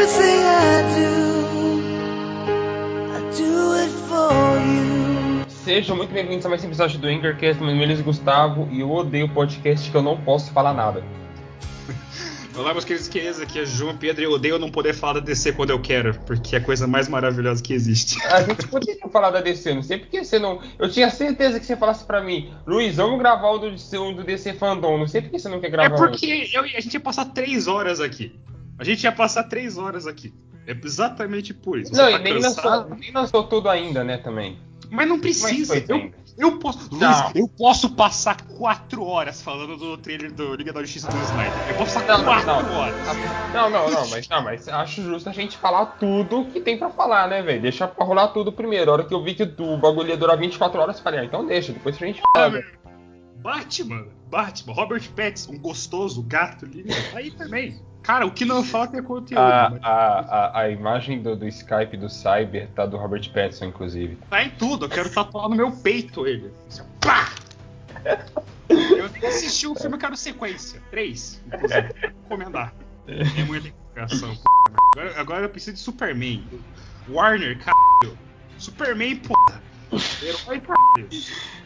Everything I do, I do it for you. Sejam muito bem-vindos a mais um episódio do Anchorcast. Meu nome é Luiz Gustavo e eu odeio podcast que eu não posso falar nada. Olá, meus queridos queridas, aqui é João Pedro e eu odeio não poder falar da DC quando eu quero, porque é a coisa mais maravilhosa que existe. A gente poderia falar da DC, não sei porque você não. Eu tinha certeza que você falasse pra mim, Luiz, vamos gravar o do, o do DC Fandom. Não sei porque você não quer É gravar. porque eu, a gente ia passar três horas aqui. A gente ia passar três horas aqui. É exatamente por isso. Você Não, tá e nem cansado, lançou, nem lançou tudo ainda, né, também. Mas não Mas precisa. foi Eu, eu posso. Luiz, Não. eu posso passar quatro horas falando do trailer do Liga da Justiça do Snyder. Eu posso passar Não, quatro não, horas. Não, não, não, mas, não, mas acho justo a gente falar tudo que tem pra falar, né, velho? Deixa pra rolar tudo primeiro. A hora que eu vi que o bagulho ia durar 24 horas, eu falei, ah, então deixa, depois a gente Ah, fala. Batman, Batman, Robert Pattinson, um gostoso gato ali, tá aí também. Cara, o que não falta é conteúdo. A, mas a, a, a imagem do, do Skype do Cyber tá do Robert Pattinson, inclusive. Tá em tudo, eu quero tatuar no meu peito ele. Assim, pá! Eu nem assisti o filme, eu quero sequência. Três, inclusive. Vou recomendar. É muita empolgação, p. Agora, agora eu preciso de Superman. Warner, caralho. Superman, porra. Herói.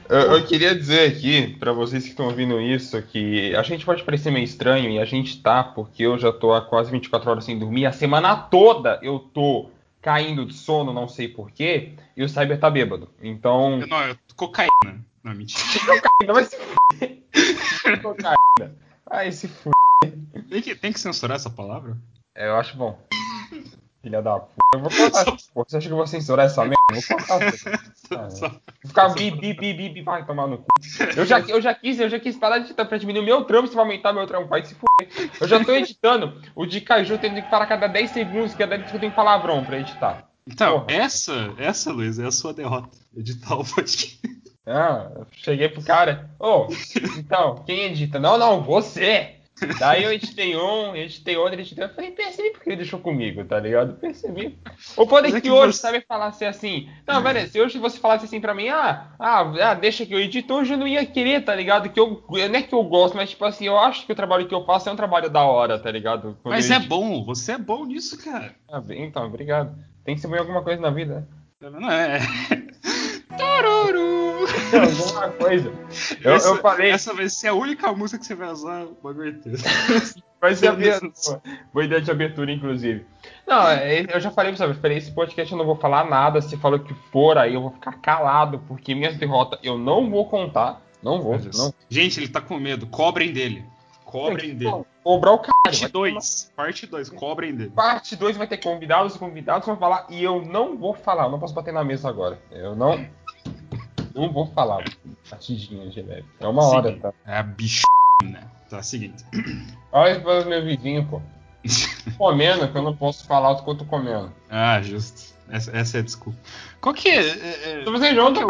Eu, eu queria dizer aqui, pra vocês que estão ouvindo isso, que a gente pode parecer meio estranho, e a gente tá, porque eu já tô há quase 24 horas sem dormir. A semana toda eu tô caindo de sono, não sei porquê, e o Cyber tá bêbado. Então. Não, eu cocaína. Não, mentira. Ainda vai se fuder. Cocaína. Ai, se fuder. Tem que, tem que censurar essa palavra? É, eu acho bom. Filha da puta. Eu vou cortar. Você acha que eu vou censurar essa merda? Eu vou cortar. Ah, Só- Vou ficar bi, bi, bi, bi, bi, vai tomar no cu. Eu já, eu já quis, eu já quis parar de editar pra diminuir o meu trampo, você vai aumentar meu trampo, vai se fuder. Eu já tô editando o de Caju tendo que parar a cada 10 segundos, que é que eu tenho palavrão pra editar. Então, Porra. essa, essa, Luiz, é a sua derrota. Editar o podcast. Ah, eu cheguei pro cara, ô, então, quem edita? Não, não, você! Daí eu editei um, editei outro, editei outro. Eu falei, percebi porque ele deixou comigo, tá ligado? Percebi. Ou pode Mas é que, que hoje, você- sabe, falasse assim. Não, velho, se hoje você falasse assim pra mim, ah, ah, ah, deixa que eu edito, hoje eu não ia querer, tá ligado? Que eu. Não é que eu gosto, mas tipo assim, eu acho que o trabalho que eu faço é um trabalho da hora, tá ligado? Quando Mas é bom, você é bom nisso, cara. Ah, bem, então, obrigado. Tem que ser bom em alguma coisa na vida? Não é? Alguma coisa. Eu, essa, eu falei. Essa vai ser a única música que você vai usar o bagulho. Vai ser a minha boa ideia de abertura, inclusive. Não, é, eu já falei pra você, eu falei, esse podcast eu não vou falar nada. Se falou que for, aí eu vou ficar calado, porque minhas derrotas eu não vou contar. Não vou, não. Gente, ele tá com medo. Cobrem dele. Cobrem dele. Não, Cobrar o cara. Parte 2. Parte 2. Cobrem dele. Parte 2 vai ter convidados, os convidados vão falar e eu não vou falar. Eu não posso bater na mesa agora. Eu não. Não vou falar. Batidinha de leve. É uma hora, tá? É a bichona. Tá, seguinte. Olha para o meu vizinho, pô. Comendo, que eu não posso falar o que eu tô comendo. ah, justo. Essa, essa é a desculpa. Qual que é. é, é- Tô fazendo junto.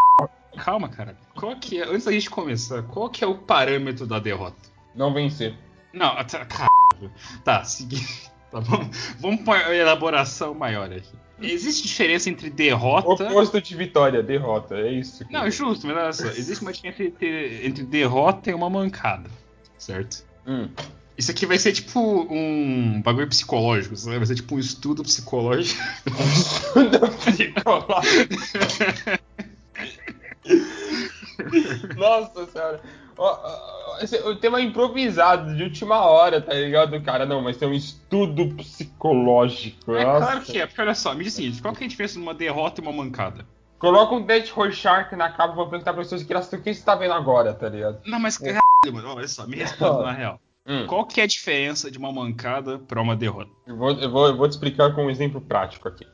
Calma, cara. Qual que é. Antes da gente começar, qual que é o parâmetro da derrota? Não vencer. Não, tá, caralho. Tá, seguinte. Tá bom. Vamos para uma elaboração maior aqui. Existe diferença entre derrota. Oposto de vitória, derrota. É isso. que- Não, justo, mas olha só. Existe uma diferença entre, entre derrota e uma mancada. Certo? Hum. Isso aqui vai ser tipo um bagulho psicológico, sabe? Vai ser tipo um estudo psicológico. Nossa senhora. Ó, esse- O tema improvisado de última hora, tá ligado, cara? Não, mas tem um estudo psicológico. É Nossa. claro que é, porque olha só, me diz o seguinte: qual que é a diferença numa derrota e uma mancada? Coloca um Death Horse Shark na capa pra perguntar pra pessoas que elas o que você tá vendo agora, tá ligado? Não, mas É. caralho, mano, olha só, me responda na real. Hum. Qual que é a diferença de uma mancada pra uma derrota? Eu vou, eu, vou, eu vou te explicar com um exemplo prático aqui.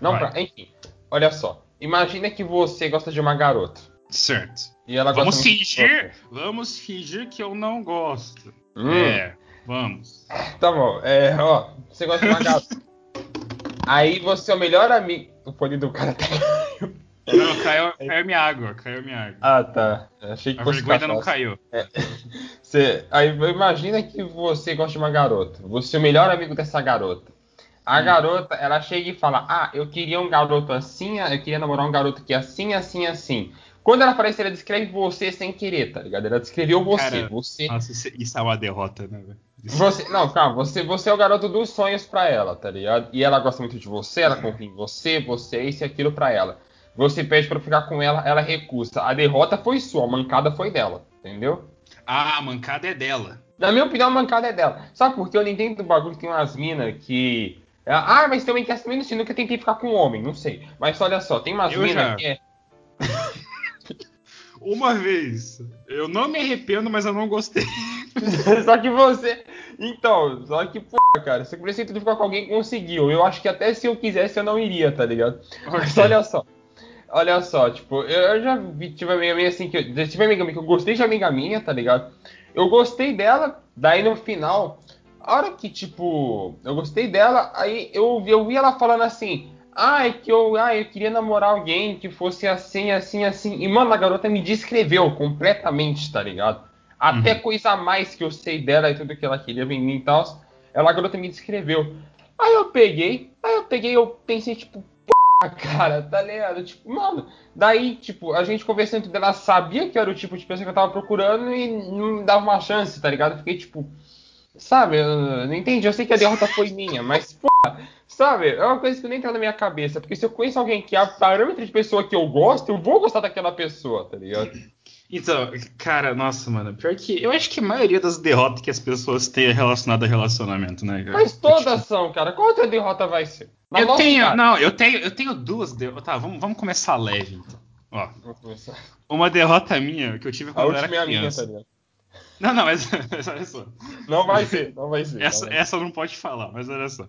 Não, pra, enfim. Olha só. Imagina que você gosta de uma garota. Certo. E ela Vamos fingir, vamos fingir que eu não gosto. Hum. É, vamos. Tá bom, é, ó, você gosta de uma garota. Aí você é o melhor amigo. O fone do cara tá. Não, caiu, caiu minha água, caiu minha água. Ah, tá. Achei que A fosse vergonha não caiu. Você, aí imagina que você gosta de uma garota. Você é o melhor amigo dessa garota. A Hum. garota, ela chega e fala: Ah, eu queria um garoto assim, eu queria namorar um garoto que é assim, assim, assim. Quando ela aparece, ela descreve você sem querer, tá ligado? Ela descreveu você. Cara, você. Nossa, isso, isso é uma derrota, né, velho? Você, não, calma, você, você é o garoto dos sonhos pra ela, tá ligado? E ela gosta muito de você, ela confia em você, você é isso e aquilo pra ela. Você pede pra ficar com ela, ela recusa. A derrota foi sua, a mancada foi dela, entendeu? Ah, a mancada é dela. Na minha opinião, a mancada é dela. Sabe por quê? Eu não entendo do bagulho que tem umas minas que. Ah, mas também quer também no que tentei ficar com um homem, não sei. Mas olha só, tem umas Eu minas que é. Uma vez. Eu não me arrependo, mas eu não gostei. só que você. Então, só que, pô, cara, você precisa de ficar com alguém conseguiu. Eu acho que até se eu quisesse eu não iria, tá ligado? Mas olha só. Olha só, tipo, eu já vi, tive amiga minha assim, que eu, tive amiga minha que eu gostei de amiga minha, tá ligado? Eu gostei dela, daí no final, a hora que, tipo, eu gostei dela, aí eu, eu vi ela falando assim, ah, é que eu, ah, eu queria namorar alguém que fosse assim, assim, assim. E, mano, a garota me descreveu completamente, tá ligado? Até Uhum. coisa a mais que eu sei dela e tudo que ela queria em mim e tal, ela, a garota me descreveu. Aí eu peguei, aí eu peguei, eu pensei, tipo, "Porra, cara, tá ligado? Tipo, mano, daí, tipo, a gente conversando tudo, ela sabia que era o tipo de pessoa que eu tava procurando e não me dava uma chance, tá ligado? Eu fiquei, tipo, sabe, eu não entendi, eu sei que a derrota foi minha, mas, porra, sabe, é uma coisa que nem entra na minha cabeça, porque se eu conheço alguém que é a parâmetro de pessoa que eu gosto, eu vou gostar daquela pessoa, tá ligado? Então, cara, nossa, mano. Pior que eu acho que a maioria das derrotas que as pessoas têm é relacionada a relacionamento, né, cara? Mas todas são, cara, qual outra derrota vai ser? Na Eu nossa tenho, cara. não, eu tenho, eu tenho duas derrotas. Tá, vamos, vamos começar leve, então. Ó, começar. uma derrota minha que eu tive A quando eu era é a minha, criança. tá? Não, não, mas, mas olha só. Não vai ser, não vai ser. Essa, não vai ser. essa não pode falar, mas olha só.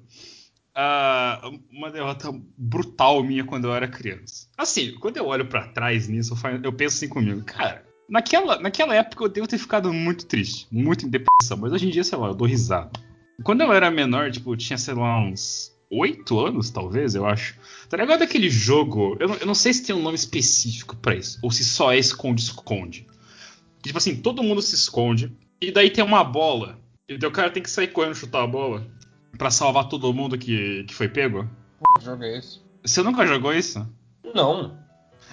Ah, uma derrota brutal minha quando eu era criança. Assim, quando eu olho pra trás nisso, eu, penso assim comigo, cara, naquela, naquela época eu devo ter ficado muito triste, muito em depressão, mas hoje em dia, sei lá, eu dou risada. Quando eu era menor, tipo, eu tinha, sei lá, uns 8 anos, talvez, eu acho. Tá ligado aquele jogo? Eu eu não sei se tem um nome específico pra isso, ou se só é esconde-esconde. Tipo assim, todo mundo se esconde, e daí tem uma bola, e o cara tem que sair correndo chutar a bola pra salvar todo mundo que, que foi pego. É esse? Você nunca jogou isso? Não.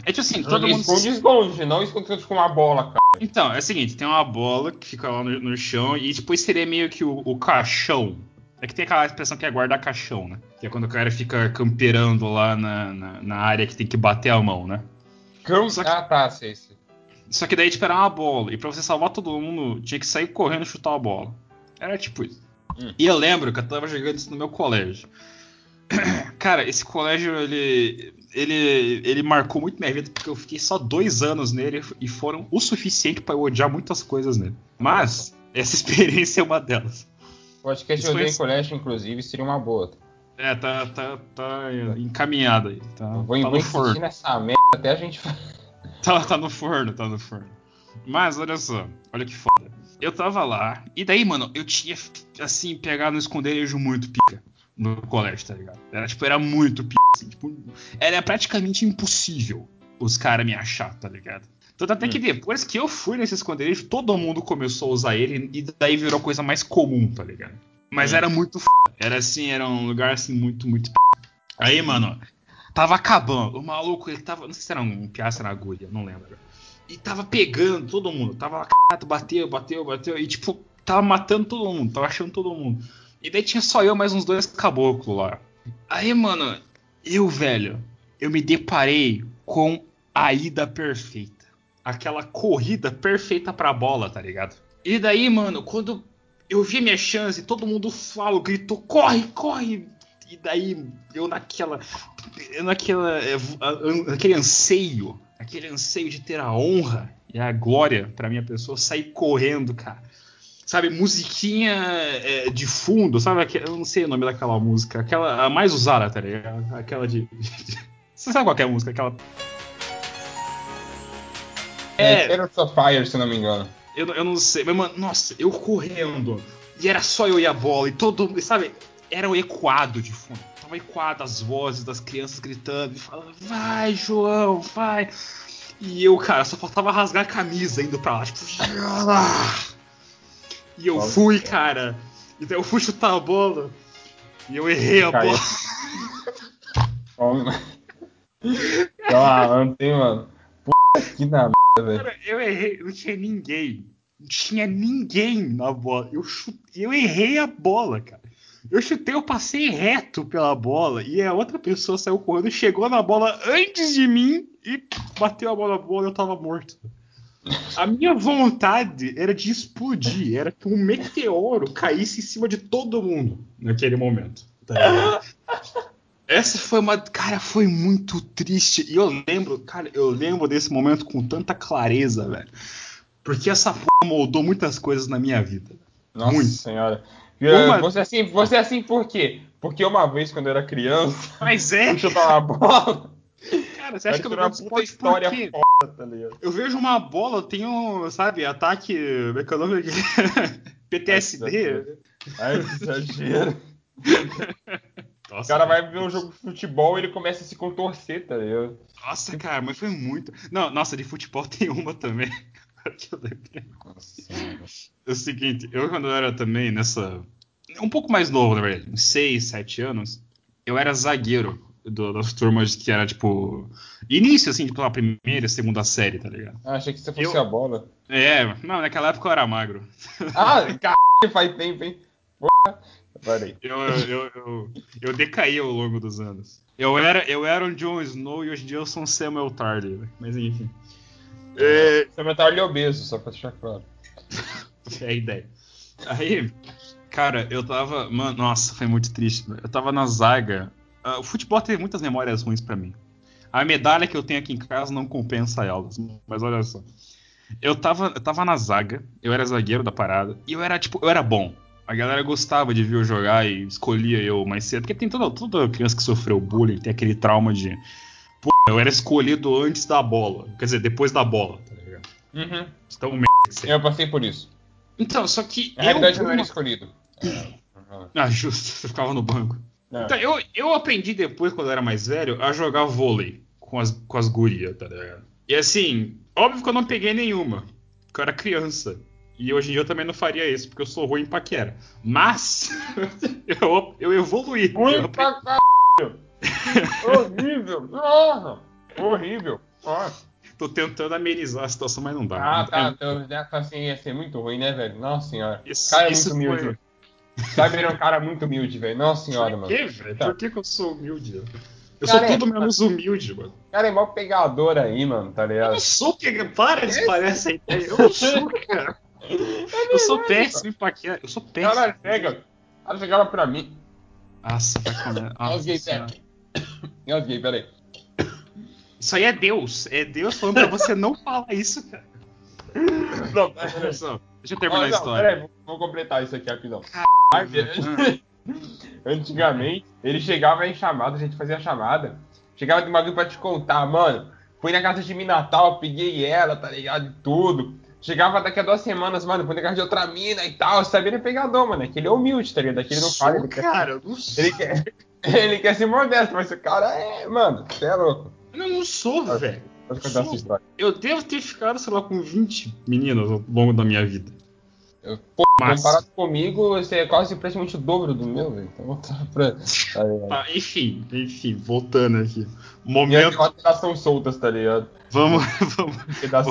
É tipo assim, todo Joguei mundo. esconde, se- esconde, não esconde com uma bola, cara. Então, é o seguinte, tem uma bola que fica lá no, no chão e depois seria meio que o, o caixão. É que tem aquela expressão que é guardar caixão, né? Que é quando o cara fica camperando lá na, na, na área que tem que bater a mão, né? Cam... Só que- Ah, tá, sei, sei. Só que daí tipo, era uma bola. E pra você salvar todo mundo, tinha que sair correndo e chutar a bola. Era tipo isso. Hum. E eu lembro que eu tava jogando isso no meu colégio. Cara, esse colégio, ele, ele, ele marcou muito minha vida porque eu fiquei só dois anos nele e foram o suficiente pra eu odiar muitas coisas nele. Mas, essa experiência é uma delas. Podcast Isso eu dei foi- em colégio, inclusive, seria uma boa. É, tá, tá, tá encaminhada aí. Tá, Eu vou, tá vou no forno. nessa merda até a gente. Tá, tá no forno, tá no forno. Mas olha só, olha que foda. Eu tava lá, e daí, mano, eu tinha, assim, pegado no esconderijo muito pica no colégio, tá ligado? Era, tipo, era muito pica, assim, tipo, era praticamente impossível os caras me achar, tá ligado? Tanto até que depois que eu fui nesse esconderijo, todo mundo começou a usar ele, e daí virou coisa mais comum, tá ligado? Mas Hum. era muito f... Era assim, era um lugar, assim, muito, muito p... Aí, mano, tava acabando. O maluco, ele tava. Não sei se era um piastra na agulha, não lembro. E tava pegando todo mundo. Tava lá, bateu, bateu, bateu. E tipo, tava matando todo mundo, tava achando todo mundo. E daí tinha só eu mais uns dois caboclos lá. Aí, mano, eu, velho, eu me deparei com a ida perfeita. Aquela corrida perfeita pra bola, tá ligado? E daí, mano, quando eu vi minha chance, todo mundo falou, gritou, corre, corre! E daí, eu naquela. Eu naquela. é, a- an- Aquele anseio. Aquele anseio de ter a honra e a glória pra minha pessoa, sair correndo, cara. Sabe, musiquinha é, de fundo, sabe? Eu não sei o nome daquela música. Aquela. A mais usada, tá ligado? Aquela de. Você sabe qual que é a música? Aquela. É, É. Terrors of Fire, se não me engano. Eu, eu não sei, mas, mano, nossa, eu correndo. E era só eu e a bola. E todo mundo, sabe? Era o ecoado de fundo. Tava ecoado as vozes das crianças gritando e falando: Vai, João, vai. E eu, cara, só faltava rasgar a camisa indo pra lá. Tipo, e eu fui, cara. Então eu fui chutar a bola. E eu errei a Caiu. bola. Toma, antes, hein, mano. Puta Que da merda, velho. Eu errei, não tinha ninguém. Não tinha ninguém na bola. Eu, chutei, eu errei a bola, cara. Eu chutei, eu passei reto pela bola e a outra pessoa saiu correndo, chegou na bola antes de mim e bateu a bola na bola e eu tava morto. A minha vontade era de explodir, era que um meteoro caísse em cima de todo mundo naquele momento. Tá Essa foi uma. Cara, foi muito triste. E eu lembro, cara, eu lembro desse momento com tanta clareza, velho. Porque essa porra moldou muitas coisas na minha vida. Nossa Muito. senhora. Uma- Você é assim, você é assim por quê? Porque uma vez, quando eu era criança, Mas é, eu chutava a bola. cara, você acha que eu não puta por história foda, tá ligado? Eu vejo uma bola, eu tenho, sabe, ataque. O nome? PTSD. Ai, exagero. O Nossa, cara vai ver um jogo de futebol e ele começa a se contorcer, tá ligado? Nossa, cara, mas foi muito. Não, nossa, de futebol tem uma também. Que eu lembrei. É o seguinte, eu quando eu era também nessa. Um pouco mais novo, na verdade, uns 6, 7 anos, eu era zagueiro do- das turmas que era tipo. Início, assim, tipo, a primeira, segunda série, tá ligado? Ah, achei que você fosse Eu- a bola. É, não, naquela época eu era magro. Ah, caralho, faz tempo, hein? Porra. Parei. Eu, eu, eu, eu decaí ao longo dos anos. Eu era, eu era um Jon Snow e hoje em dia eu sou um Samuel Tarly, mas enfim. É, é obeso, só pra deixar claro. é a ideia. Aí, cara, eu tava. Mano, nossa, foi muito triste. Eu tava na zaga. Ah, o futebol teve muitas memórias ruins pra mim. A medalha que eu tenho aqui em casa não compensa elas. Mas olha só. Eu tava, eu tava na zaga, eu era zagueiro da parada, e eu era, tipo, eu era bom. A galera gostava de ver eu jogar e escolhia eu mais cedo. Porque tem toda, toda criança que sofreu bullying, tem aquele trauma de. Pô, eu era escolhido antes da bola. Quer dizer, depois da bola, tá ligado? Uhum. Então, merda é. Eu passei por isso. Então, só que. Na realidade, eu, eu não era escolhido. Ah, justo, você ficava no banco. Não. Então, eu, eu aprendi depois, quando eu era mais velho, a jogar vôlei com as, com as gurias, tá ligado? E assim, óbvio que eu não peguei nenhuma, porque eu era criança. E hoje em dia eu também não faria isso, porque eu sou ruim em paquera. Mas, eu, eu evoluí. Eu Ruim aprendi- pra caralho. Horrível. Nossa. Horrível. Nossa. Tô tentando amenizar a situação, mas não dá. Ah, tá. É- Então, já tá assim, ia ser muito ruim, né, velho? Nossa senhora. Isso- cara é muito foi- humilde. Sabe, ele é um cara muito humilde, velho. Nossa senhora, Por mano. quê, velho? Tá. Por que, que eu sou humilde? Eu Cara, sou tudo é- menos humilde, mano. O cara é mó pegador aí, mano, tá Eu ligado? não sou que Para de essa ideia. Eu não sou, cara. Eu sou péssimo em paquera. Eu sou péssimo. Caralho, pega. Cara chegava pra mim. Nossa, vai comer. Nossa gays, peraí. Isso aí é Deus. É Deus falando pra você não falar isso, cara. Não. Deixa eu terminar Ó, a não, história. Peraí, vou, completar isso aqui rapidão. Ah. Antigamente, ele chegava em chamada, a gente fazia chamada. Chegava de bagulho pra te contar, mano. Fui na casa de Minatal, peguei ela, tá ligado? E tudo. Chegava daqui a duas semanas, mano, na casa de outra mina e tal. Sabia ele é pegador, mano. É que ele é humilde, tá ligado? Aqui ele não fala, ele quer, cara, eu não sou. ele quer. Ele quer ser modesto, mas o cara é. Mano, você é louco. Eu não sou, velho. Pode contar essa Sou. história. Eu devo ter ficado, sei lá, com 20 meninas ao longo da minha vida. Eu, pô, comparado comigo, você é quase praticamente o dobro do meu, velho. Então tá pra. Tá, enfim, enfim, voltando aqui. Minhas Momento. cotas elas são soltas, tá ligado? Vamos, vamos,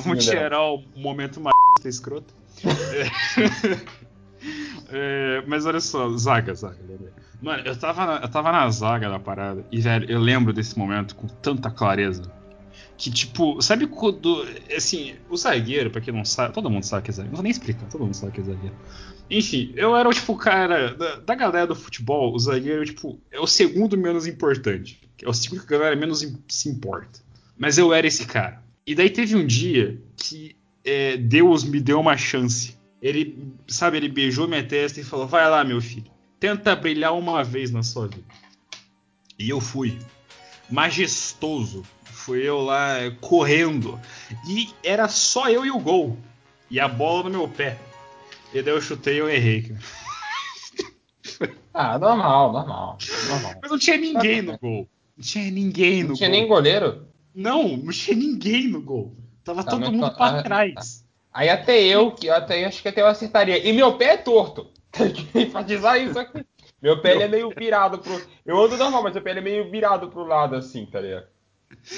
vamos tirar o momento mais escroto. É, mas olha só, zaga, zaga. lembrei. Mano, eu tava, na, eu tava na zaga da parada e, velho, eu lembro desse momento com tanta clareza. Que, tipo, sabe quando. Assim, o zagueiro, pra quem não sabe, todo mundo sabe que é zagueiro. Não vou nem explicar, todo mundo sabe que é zagueiro. Enfim, eu era, tipo, o cara. Da, da galera do futebol, o zagueiro, tipo, é o segundo menos importante. É o segundo que a galera menos se importa. Mas eu era esse cara. E daí teve um dia que é, Deus me deu uma chance. Ele, sabe, ele beijou minha testa e falou: Vai lá, meu filho, tenta brilhar uma vez na sua vida. E eu fui. Majestoso. Fui eu lá é, correndo. E era só eu e o gol. E a bola no meu pé. E daí eu chutei e eu errei, cara. Ah, normal, normal. normal. Mas não tinha ninguém no gol. Não tinha ninguém no Não tinha gol. nem goleiro? Não, não tinha ninguém no gol. Tava Tá, todo mundo tá- pra ah, trás. Aí até eu, que até acho que até eu acertaria. E meu pé é torto. Tem que enfatizar isso aqui. Meu pé ele é meio virado pro. Eu ando normal, mas meu pé é meio virado pro lado assim, tá ligado?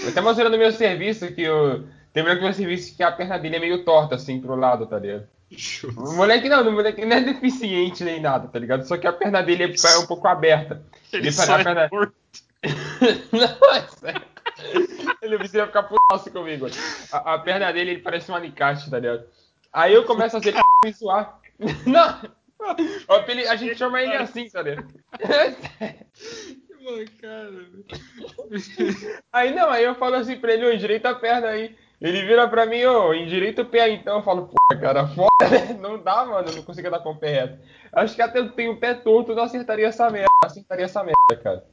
Eu até mostrando no meu serviço que eu. Tem que você visse que a perna dele é meio torta, assim, pro lado, tá ligado? Justo. O moleque não, o moleque não é deficiente nem nada, tá ligado? Só que a perna dele é um pouco aberta. Ele Ele a é perna- não, é sério. Ele precisa ficar putaço comigo. A, a perna dele ele parece um alicate, tá ligado? Aí eu começo a ser me zoar. Não! A gente chama ele assim, tá ligado? Mancada. Aí não, aí eu falo assim pra ele, ô, endireita a perna aí. Ele vira pra mim, ô, endireita o pé aí então. Eu falo, pô, cara, foda, né? Não dá, mano, eu não consigo dar com o pé reto. Acho que até eu tenho o pé torto, eu não acertaria essa merda, acertaria essa merda, cara.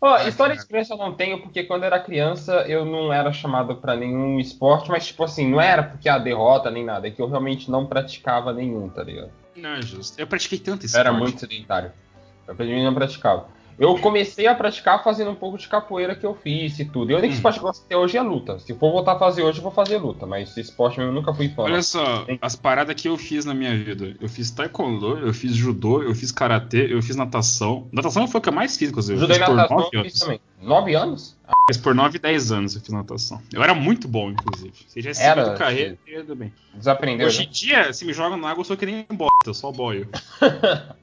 Ó, Ah, história cara. de criança eu não tenho, porque quando eu era criança eu não era chamado pra nenhum esporte, mas tipo assim, não era porque a derrota nem nada, é que eu realmente não praticava nenhum, tá ligado? Não é justo. Eu pratiquei tanto Eu esporte. era muito sedentário. Eu praticamente não praticava. Eu comecei a praticar fazendo um pouco de capoeira que eu fiz e tudo. E o único Hum. esporte que eu gosto até hoje é luta. Se for voltar a fazer hoje, eu vou fazer luta. Mas esse esporte mesmo eu nunca fui fã. Olha só, as paradas que eu fiz na minha vida. Eu fiz taekwondo, eu fiz judô, eu fiz karatê, eu fiz natação. Natação foi o que eu mais fiz, inclusive. Judô e fiz por natação 9 eu anos. fiz também. Nove anos? Fiz por 9 e 10 anos eu fiz natação. Eu era muito bom, inclusive. Se já Era, do carreira, ia bem. Desaprendeu, Hoje né? em dia, se me jogam na água, eu sou que nem bota, eu só boio.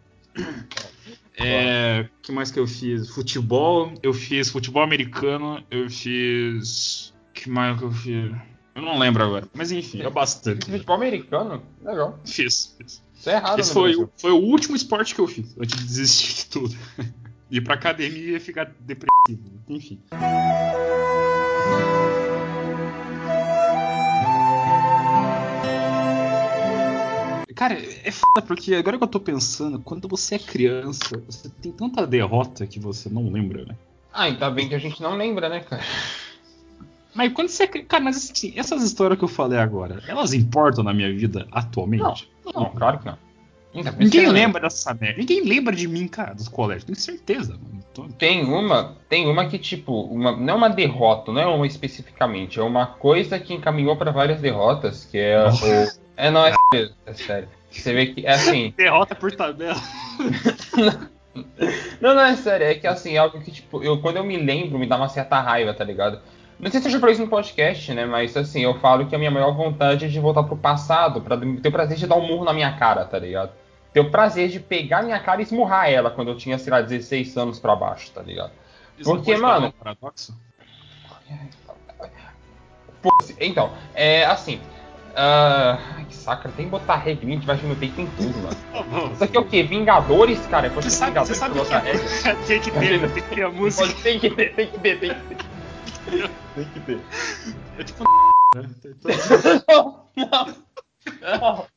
É, o que mais que eu fiz? Futebol, eu fiz futebol americano, eu fiz. Que mais que eu fiz? Eu não lembro agora. Mas enfim, é bastante. Futebol americano? Legal. Fiz, fiz. Isso é errado, Esse no foi, foi o último esporte que eu fiz, antes de desistir de tudo. Ir pra academia e ficar depressivo. Enfim. Cara, é foda porque agora que eu tô pensando, quando você é criança, você tem tanta derrota que você não lembra, né? Ah, ainda bem que a gente não lembra, né, cara? Mas quando você é. Cara, mas assim, essas histórias que eu falei agora, elas importam na minha vida atualmente? Não, claro que não. Ainda bem que Ninguém você não lembra dessa merda. Ninguém lembra de mim, cara, dos colégios. Tenho certeza, mano. Tô- Tem uma, tem uma que, tipo, uma, não é uma derrota, não é uma especificamente, é uma coisa que encaminhou pra várias derrotas, que é o. É, não, é sério, é sério. Você vê que, é assim. Derrota por tabela. Não, não, é sério, é que assim, é algo que, tipo, eu, quando eu me lembro, me dá uma certa raiva, tá ligado? Não sei se eu já falei isso no podcast, né? Mas assim, eu falo que a minha maior vontade é de voltar pro passado, pra ter o prazer de dar um murro na minha cara, tá ligado? Ter o prazer de pegar minha cara e esmurrar ela quando eu tinha, sei lá, 16 anos pra baixo, tá ligado? Isso Porque, mano- um paradoxo? Então, é assim. Ah, ai, que saco, tem que botar regra, a gente vai no peito em tudo, mano. Isso aqui é o quê? Vingadores, cara? É Você sabe, você Vingadores sabe pra botar regra? que tem que ter, tem que ter a música. Pode, tem que ter, tem que ter, tem que ter. Tem que ter. É tipo. né? Não, não, não.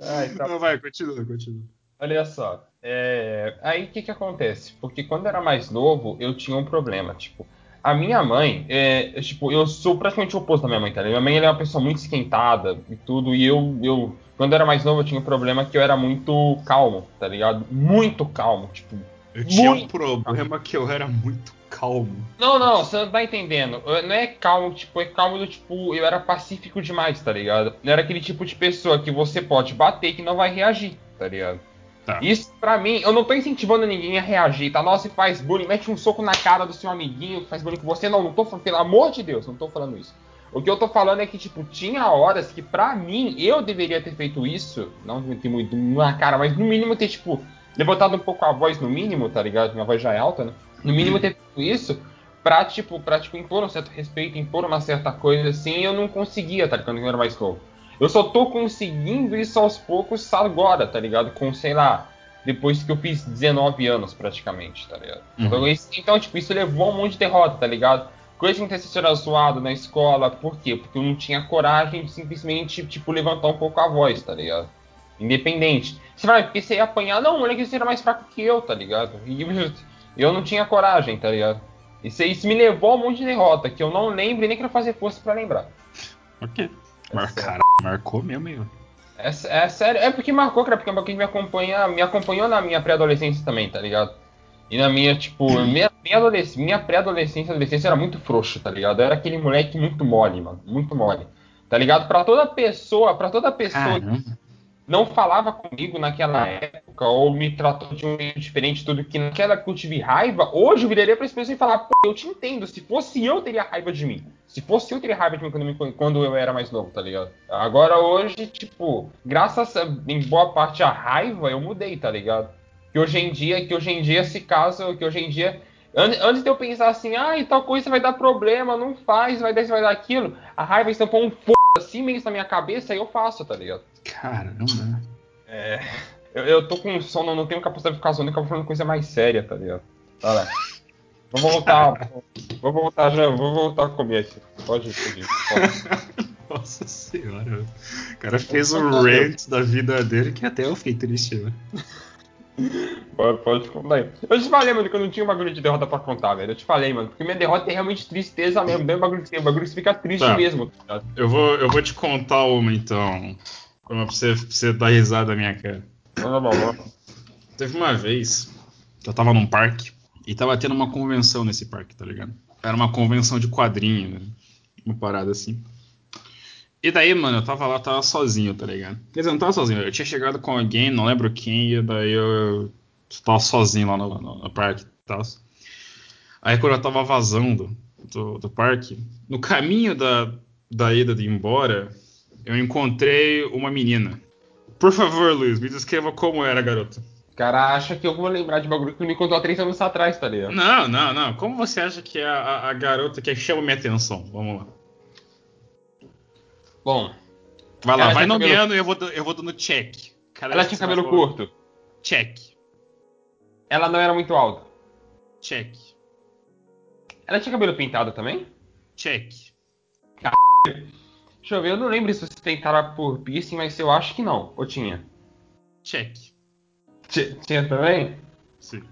Ai, tá. Não, vai, continua, continua. Olha só, é, aí o que que acontece? Porque quando eu era mais novo, eu tinha um problema, tipo, a minha mãe, é, tipo, eu sou praticamente o oposto da minha mãe, tá? ligado? Minha mãe ela é uma pessoa muito esquentada e tudo, e eu, eu, quando eu era mais novo, eu tinha um problema que eu era muito calmo, tá ligado? Muito calmo, tipo, Eu tinha um problema que eu era muito calmo. Não, não, você não tá entendendo. Eu- Não é calmo, tipo, é calmo do tipo, eu era pacífico demais, tá ligado? Não era aquele tipo de pessoa que você pode bater que não vai reagir, tá ligado? Tá. Isso, pra mim, eu não tô incentivando ninguém a reagir, tá? Nossa, faz bullying, mete um soco na cara do seu amiguinho que faz bullying com você. Não, não tô falando, pelo amor de Deus, não tô falando isso. O que eu tô falando é que, tipo, tinha horas que, pra mim, eu deveria ter feito isso, não ter muito na cara, mas no mínimo ter, tipo, levantado um pouco a voz no mínimo, tá ligado? Minha voz já é alta, né? No mínimo ter feito isso pra, tipo, pra, tipo, impor um certo respeito, impor uma certa coisa assim, eu não conseguia, tá ligado? Quando eu era mais novo. Eu só tô conseguindo isso aos poucos agora, tá ligado? Com, sei lá, depois que eu fiz 19 anos praticamente, tá ligado? Uhum. Então, isso, então, tipo, isso levou a um monte de derrota, tá ligado? Coisa que ter sido zoado na escola, por quê? Porque eu não tinha coragem de simplesmente, tipo, levantar um pouco a voz, tá ligado? Independente. Você vai, porque você ia apanhar, não, o moleque você era mais fraco que eu, tá ligado? E eu, eu não tinha coragem, tá ligado? Isso, isso me levou a um monte de derrota, que eu não lembro e nem quero fazer força pra lembrar. Ok. Mar sério. cara, marcou mesmo, meu. É, é sério, é porque marcou, cara, porque é porque me acompanha, me acompanhou na minha pré-adolescência também, tá ligado? E na minha, tipo, minha, minha, adolesc- minha pré-adolescência adolescência era muito frouxo, tá ligado? Eu era aquele moleque muito mole, mano, muito mole. Tá ligado? Pra toda pessoa, pra toda pessoa que Caramba. não falava comigo naquela época, ou me tratou de um jeito diferente, tudo que naquela que eu tive raiva, hoje eu viraria pra essa pessoa e falar, pô, eu te entendo, se fosse eu, teria raiva de mim. Se fosse eu, teria raiva de mim quando, me- quando eu era mais novo, tá ligado? Agora hoje, tipo, graças a, em boa parte à raiva, eu mudei, tá ligado? Que hoje em dia, que hoje em dia, se caso, que hoje em dia. an- Antes de eu pensar assim, ah, e tal coisa vai dar problema, não faz, vai dar isso, vai dar aquilo, a raiva estampou um f assim mesmo na minha cabeça e eu faço, tá ligado? Caramba. É. Eu, eu tô com sono, não tenho capacidade de ficar zoando, eu falando coisa mais séria, tá ligado? Tá lá. Vou voltar. vou voltar já, vou voltar a comer aqui. Pode ir, pode ir. Pode. Nossa senhora. O cara fez um rant da vida dele que até eu fiquei triste, né? Pode, pode contar aí. Eu te falei, mano, que eu não tinha um bagulho de derrota pra contar, velho. Eu te falei, mano, porque minha derrota é realmente tristeza mesmo. Não é um bagulho que tem, um bagulho que você fica triste Tá. mesmo. tá ligado? Eu vou, eu vou te contar uma então. Uma pra você, pra você dar risada na minha cara. Lá. Teve uma vez que eu tava num parque e tava tendo uma convenção nesse parque, tá ligado? Era uma convenção de quadrinho, né? uma parada assim. E daí, mano, eu tava lá, tava sozinho, tá ligado? Quer dizer, não tava sozinho, eu tinha chegado com alguém, não lembro quem, e daí eu tava sozinho lá no, no- no parque e. Aí quando eu tava vazando do, do parque, no caminho da, da ida de embora, eu encontrei uma menina. Por favor, Luiz, me descreva como era, garota. O cara acha que eu vou lembrar de bagulho que me contou há três anos atrás, tá ligado? Não, não, não. Como você acha que é a, a- a garota que chama minha atenção? Vamos lá. Bom, Vai lá, vai tinha cabelo- nomeando e eu vou, eu vou dando check. Cada ela tinha cabelo curto. Check. Ela não era muito alta. Check. Ela tinha cabelo pintado também? Check. Deixa eu ver, eu não lembro se você tentara por piercing, mas eu acho que não. Ou tinha? Check. Ti- Tinha também? Sim.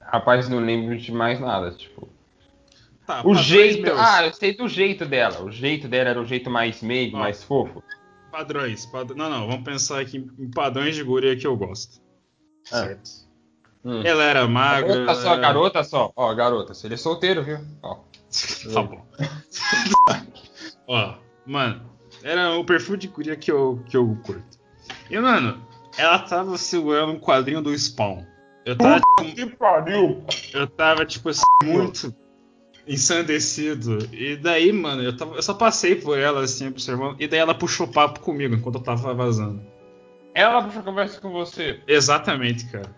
Rapaz, não lembro de mais nada, tipo. Tá, O jeito. Ah, eu sei do jeito dela. O jeito dela era o jeito mais meigo, Ó. mais fofo. Padrões. pad- Não, não. Vamos pensar aqui em padrões de guria que eu gosto. Ah. Certo. Hum. Ela era magra. Garota só, ela- garota só. Ó, garota, se ele é solteiro, viu? Ó. tá bom. Ó, mano, era o perfil de guria que eu, que eu curto. E, mano, ela tava segurando um quadrinho do Spawn. Eu tava, Que pariu! eu tava tipo assim, muito ensandecido. E daí, mano, eu, tava, eu só passei por ela, assim, observando. E daí ela puxou papo comigo enquanto eu tava vazando. Ela puxou conversa com você. Exatamente, cara.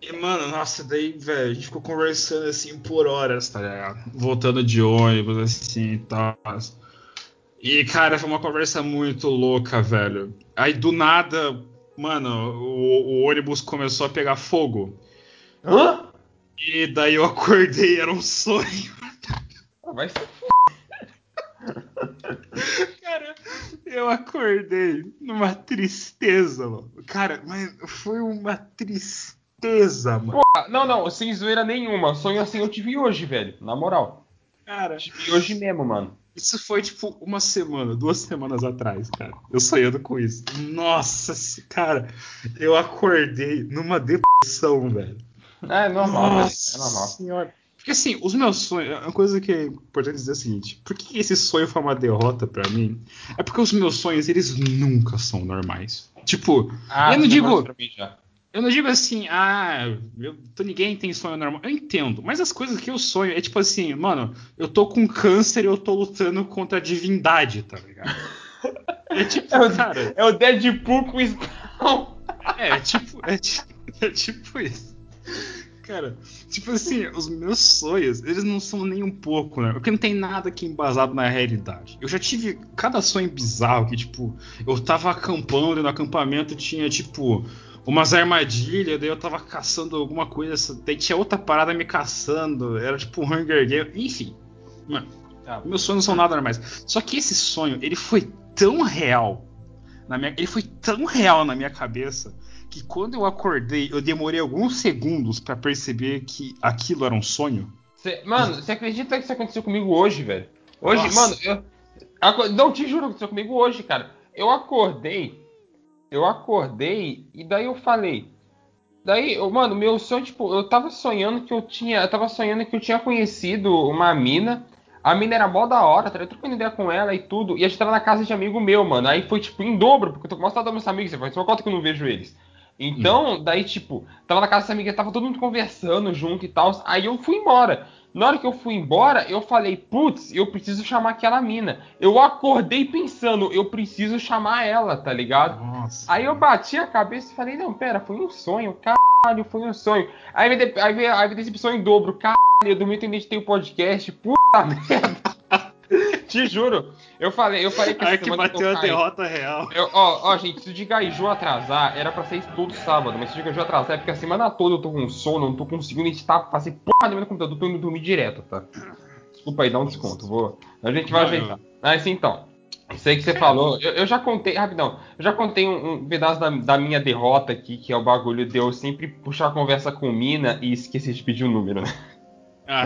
E, mano, nossa, daí, velho, a gente ficou conversando assim por horas, tá ligado? Voltando de ônibus, assim e tal. E, cara, foi uma conversa muito louca, velho. Aí, do nada, mano, o, o ônibus começou a pegar fogo. Hã? E daí eu acordei, era um sonho. Ah, Vai ser. Cara, eu acordei numa tristeza, mano. Cara, mas foi uma tristeza, mano. Não, não, sem zoeira nenhuma. Sonho assim eu tive hoje, velho. Na moral. Cara, Tive hoje mesmo, mano. Isso foi tipo uma semana, duas semanas atrás, cara. Eu sonhando com isso. Nossa, cara, eu acordei numa depressão, velho. É normal, velho. Nossa É normal. senhora. Porque assim, os meus sonhos. Uma coisa que é importante dizer é a seguinte: por que esse sonho foi uma derrota pra mim? É porque os meus sonhos, eles nunca são normais. Tipo, Ah, eu não digo. pra mim já. Eu não digo assim, ah, eu, tô- ninguém tem sonho normal. Eu entendo, mas as coisas que eu sonho é tipo assim, mano, eu tô com câncer e eu tô lutando contra a divindade, tá ligado? É tipo, É o, cara, é o Deadpool com Spawn. é tipo, é, é tipo isso. Cara, tipo assim, os meus sonhos, eles não são nem um pouco, né? Porque não tem nada que é embasado na realidade. Eu já tive cada sonho bizarro que, tipo, eu tava acampando e no acampamento tinha, tipo, umas armadilhas, daí eu tava caçando alguma coisa, daí tinha outra parada me caçando, era tipo um Hunger Game, enfim. Mano, Ah, meus sonhos não são nada normais. Só que esse sonho, ele foi tão real, na minha, ele foi tão real na minha cabeça, que quando eu acordei, eu demorei alguns segundos pra perceber que aquilo era um sonho. Cê- mano, você acredita que isso aconteceu comigo hoje, velho? Hoje, Nossa. mano, eu. Não, te juro que aconteceu comigo hoje, cara. Eu acordei. Eu acordei e daí eu falei. Daí, eu, mano, meu sonho, tipo, eu tava sonhando que eu tinha. Eu tava sonhando que eu tinha conhecido uma mina. A mina era mó da hora, tá? Eu trocando ideia com ela e tudo. E a gente tava na casa de amigo meu, mano. Aí foi, tipo, em dobro, porque eu tô com saudade dos meus amigos. Você faz uma conta que eu não vejo eles. Então, daí, tipo, tava na casa dessa amiga, tava todo mundo conversando junto e tal. Aí eu fui embora. Na hora que eu fui embora, eu falei, putz, eu preciso chamar aquela mina. Eu acordei pensando, eu preciso chamar ela, tá ligado? Nossa. Aí eu bati a cabeça e falei, não, pera, foi um sonho, caralho, foi um sonho. Aí veio, aí veio, aí veio decepção em dobro, caralho, eu dormi e editei o podcast, puta merda. Te juro, eu falei, eu falei que Ai essa que semana eu bateu a derrota real. Eu- ó, ó, gente, se o de Gaiju atrasar, era pra ser todo sábado, mas se o de Gaiju atrasar é porque a semana toda eu tô com sono, não tô conseguindo editar, fazer porra nenhuma no computador, tô indo dormir direto, tá? Desculpa aí, dá um desconto, vou. A gente vai Não, ajeitar. Mas então, isso aí que você falou, eu, eu já contei, rapidão, eu já contei um, um pedaço da, da minha derrota aqui, que é o bagulho de eu sempre puxar a conversa com mina e esquecer de pedir o número, né? Ah,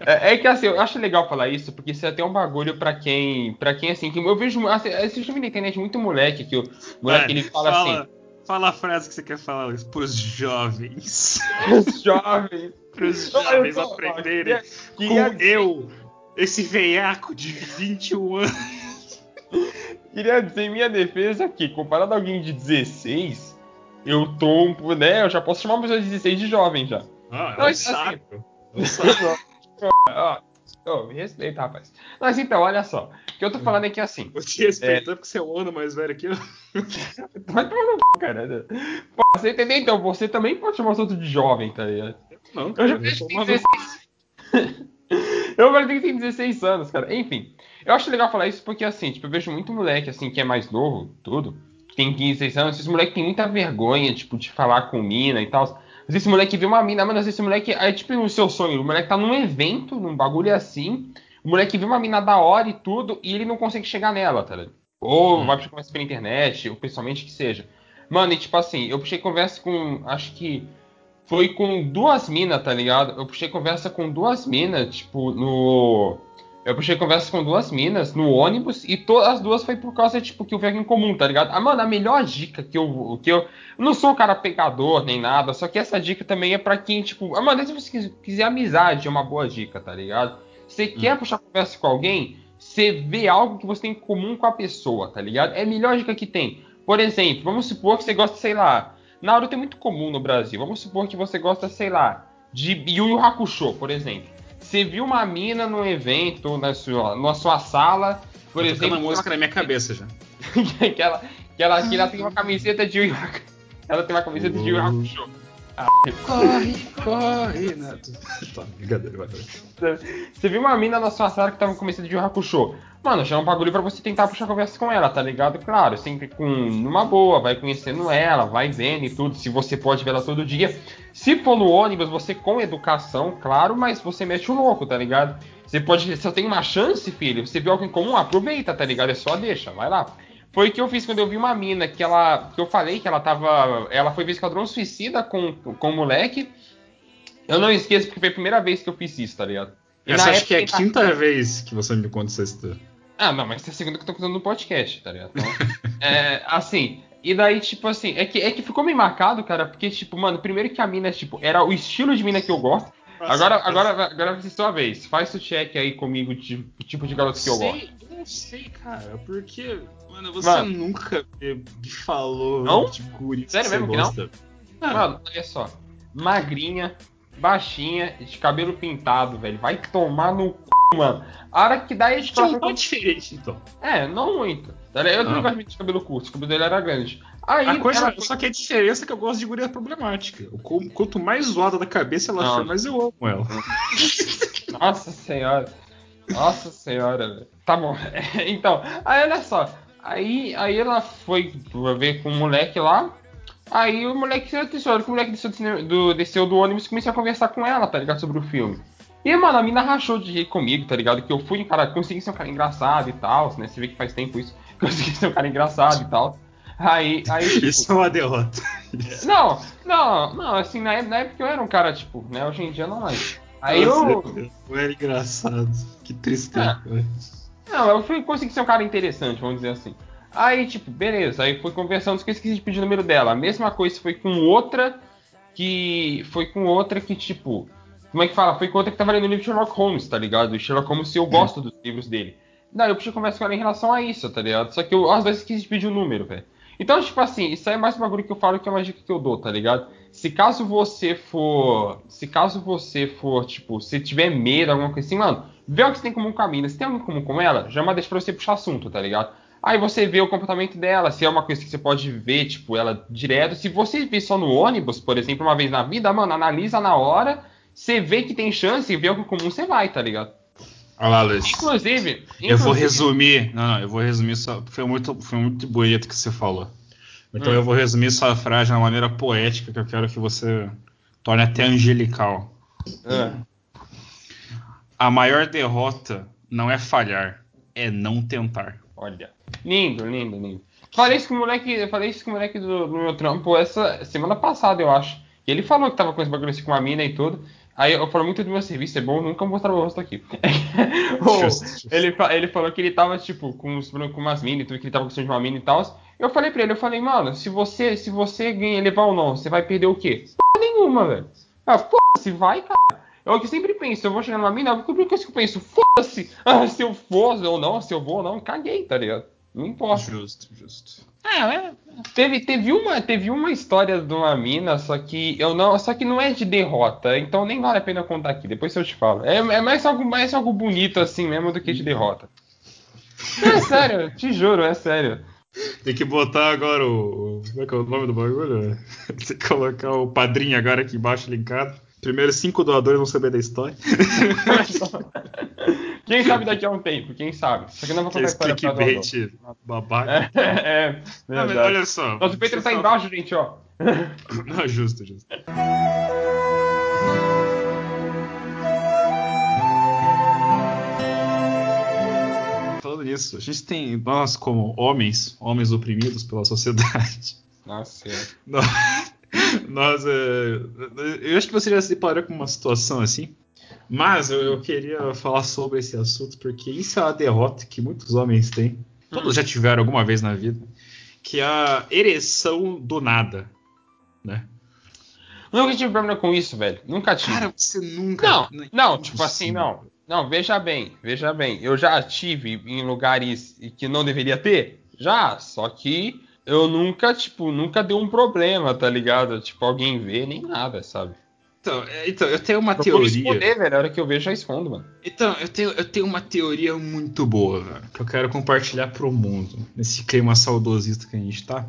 É, é que assim, eu acho legal falar isso, porque isso é até um bagulho pra quem. para quem assim, que eu vejo. Assim, esse filme na internet muito moleque, que o moleque ele fala, assim. Fala a frase que você quer falar pros jovens. Os jovens. Pros Não, jovens eu tô- aprenderem Queria, com eu, esse veiaco de 21 anos. queria dizer em minha defesa que, comparado a alguém de 16, eu tô. né, eu já posso chamar uma pessoa de 16 de jovem já. Ah, Não, é um assim- É. Ó, ó, me respeita, rapaz. Mas então, olha só. O que eu tô falando é que assim. Eu te respeito porque você é um ano mais velho que eu. Vai tomar no c, cara. Pô, você entendeu? Então, você também pode chamar os outros de jovem, tá ligado? Não, Eu cara, já eu vejo sou que tem 16. eu agora tenho que tem 16 anos, cara. Enfim, eu acho legal falar isso porque, assim, tipo, eu vejo muito moleque, assim, que é mais novo, tudo, que tem 15, 16 anos, esses moleque tem muita vergonha, tipo, de falar com mina e tal. Esse moleque vê uma mina, mano, esse moleque, é tipo o seu sonho, o moleque tá num evento, num bagulho assim, o moleque vê uma mina da hora e tudo, e ele não consegue chegar nela, tá ligado? Ou Hum. vai puxar conversa pela internet, ou pessoalmente que seja. Mano, e tipo assim, eu puxei conversa com, acho que foi com duas minas, tá ligado? Eu puxei conversa com duas minas, tipo, no. Eu puxei conversa com duas minas no ônibus e todas as duas foi por causa, tipo, que eu vi em comum, tá ligado? Ah, mano, a melhor dica que eu. Que eu, eu não sou um cara pegador nem nada, só que essa dica também é pra quem, tipo. Ah, mano, se você quis- quiser amizade, é uma boa dica, tá ligado? Você quer puxar conversa com alguém, você vê algo que você tem em comum com a pessoa, tá ligado? É a melhor dica que tem. Por exemplo, vamos supor que você gosta, sei lá. Naruto é muito comum no Brasil. Vamos supor que você gosta, sei lá, de Yu Yu Hakusho, por exemplo. Você viu uma mina num evento na sua, na sua sala, por exemplo. tocando a música na minha cabeça já. que, ela, que, ela, que ela tem uma camiseta de Yu. Ela tem uma camiseta de Yu Hakusho. Corre, corre, Neto. Tá, brincadeira, vai. Você viu uma mina na sua sala que tava com camiseta de Yu Yu Hakusho. Mano, chama um bagulho pra você tentar puxar conversa com ela, tá ligado? Claro, sempre com numa boa, vai conhecendo ela, vai vendo e tudo, se você pode ver ela todo dia. Se for no ônibus, você com educação, claro, mas você mete o louco, tá ligado? Você pode, se eu tenho uma chance, filho, você viu algo em comum, aproveita, tá ligado? É só deixa, vai lá. Foi o que eu fiz quando eu vi uma mina que ela, que eu falei que ela tava, ela foi ver Esquadrão Suicida com com o moleque. Eu não esqueço porque foi a primeira vez que eu fiz isso, tá ligado? E Essa acho que é a quinta vez que você me conta essa história. Ah, não, mas essa é a segunda que eu tô contando no podcast, tá ligado? Então, é, assim, e daí, tipo assim, é que, é que ficou meio marcado, cara, porque, tipo, mano, primeiro que a mina, tipo, era o estilo de mina que eu gosto. Agora, agora, agora vai ser sua vez. Faz o check aí comigo de o tipo de garoto que eu gosto. eu não sei, cara, porque, mano, você Mano. nunca me falou Não? de guri Sério mesmo que não? gosta. Ah, Mano, olha só. Magrinha, baixinha, de cabelo pintado, velho. Vai tomar no c, mano. A hora que dá um pau diferente, então. É, não muito. Eu também Não. gosto muito de cabelo curto, o cabelo dele era grande. Aí, A coisa, ela só que a diferença é que eu gosto de guria problemática. Quanto mais zoada da cabeça ela Não. for, mais eu amo ela. Nossa senhora. Nossa senhora, velho. Tá bom. Então, aí olha só. Aí, aí ela foi ver com o moleque lá. Aí o moleque atenção, o moleque desceu do, do- desceu do ônibus e comecei a conversar com ela, tá ligado? Sobre o filme. E, mano, a mina rachou de rir comigo, tá ligado? Que eu fui, cara, consegui ser um cara engraçado e tal, né? Você vê que faz tempo isso. Consegui ser um cara engraçado e tal. Aí, aí, tipo, Isso é uma derrota. Não, não, não, assim, na, na época eu era um cara, tipo, né? Hoje em dia não mais. Aí Nossa, eu. Não era engraçado. Que tristeza. Não, eu fui consegui ser um cara interessante, vamos dizer assim. Aí, tipo, beleza, aí fui conversando, só que eu esqueci de pedir o número dela. A mesma coisa foi com outra que. Foi com outra que, tipo. Como é que fala? Foi com outra que tava lendo o livro de Sherlock Holmes, tá ligado? O Sherlock Holmes, eu gosto dos livros dele. Daí eu puxei conversa com ela em relação a isso, tá ligado? Só que eu às vezes quis pedir o número, velho. Então, tipo assim, isso aí é mais um bagulho que eu falo que é uma dica que eu dou, tá ligado? Se caso você for. Se caso você for, tipo, se tiver medo, alguma coisa assim, mano, vê o que você tem como caminho. Se tem algo em comum com ela, já deixa pra você puxar assunto, tá ligado? Aí você vê o comportamento dela, se é uma coisa que você pode ver, tipo, ela direto. Se você vê só no ônibus, por exemplo, uma vez na vida, mano, analisa na hora, você vê que tem chance e vê o que é comum, você vai, tá ligado? Olha lá, Luiz. Inclusive. Eu vou inclusive- resumir. Não, não, eu vou resumir só. Foi muito, foi muito bonito que você falou. Então Hum. eu vou resumir sua frase de uma maneira poética que eu quero que você torne até angelical. Ah, A maior derrota não é falhar, é não tentar. olha. Lindo, lindo, lindo. Falei isso com o moleque, eu falei isso com o moleque do, do meu trampo essa semana passada, eu acho. E ele falou que tava com esse bagulho assim com uma mina e tudo. Aí eu falo muito do meu serviço, é bom nunca mostrar meu rosto aqui. Ele, ele falou que ele tava, tipo, com, os, com umas e tudo, que ele tava gostando de uma mina e tal. Eu falei pra ele, eu falei, mano, se você, se você ganha levar ou não, você vai perder o quê? Porra nenhuma, velho. Ah, porra, se vai, cara. Eu que sempre penso, eu vou chegar numa mina, a coisa que eu penso, foda-se, ah, se eu for ou não, se eu vou ou não, caguei, tá ligado? Não importa. Justo, justo. Teve, teve, uma, teve uma história de uma mina, só que eu não, só que não é de derrota, então nem vale a pena contar aqui, depois eu te falo. É, é mais, algo, mais algo bonito assim mesmo do que de derrota. É sério, te juro, é sério. Tem que botar agora o. o- Como é que é o nome do bagulho? Tem que colocar o padrinho agora aqui embaixo linkado. Primeiro cinco doadores vão saber da história. Quem sabe daqui a um tempo, quem sabe. Só que eu não é contar história pra clickbait babaca. É, é, Não, mas olha só. Nosso Patreon você tá fala- embaixo, gente, ó. Não, justo, justo. Falando nisso, a gente tem, nós como homens, homens oprimidos pela sociedade, Nossa, é. nós, nós, é, eu acho que você já se deparou com uma situação assim, mas eu, eu queria falar sobre esse assunto porque isso é uma derrota que muitos homens têm, todos já tiveram alguma vez na vida, que é a ereção do nada, né? Nunca tive problema com isso, velho. Nunca tive. Cara, você nunca. Não, não, é tipo assim, não. Não, veja bem, veja bem. Eu já tive em lugares que não deveria ter? Já, só que eu nunca, tipo, nunca deu um problema, tá ligado? Tipo, alguém vê, nem nada, sabe? Então, é, então, eu tenho uma Procuro teoria. esconder, velho. A hora que eu vejo, já escondo, mano. Então, eu tenho, eu tenho uma teoria muito boa, velho, que eu quero compartilhar pro mundo, nesse clima saudosista que a gente tá.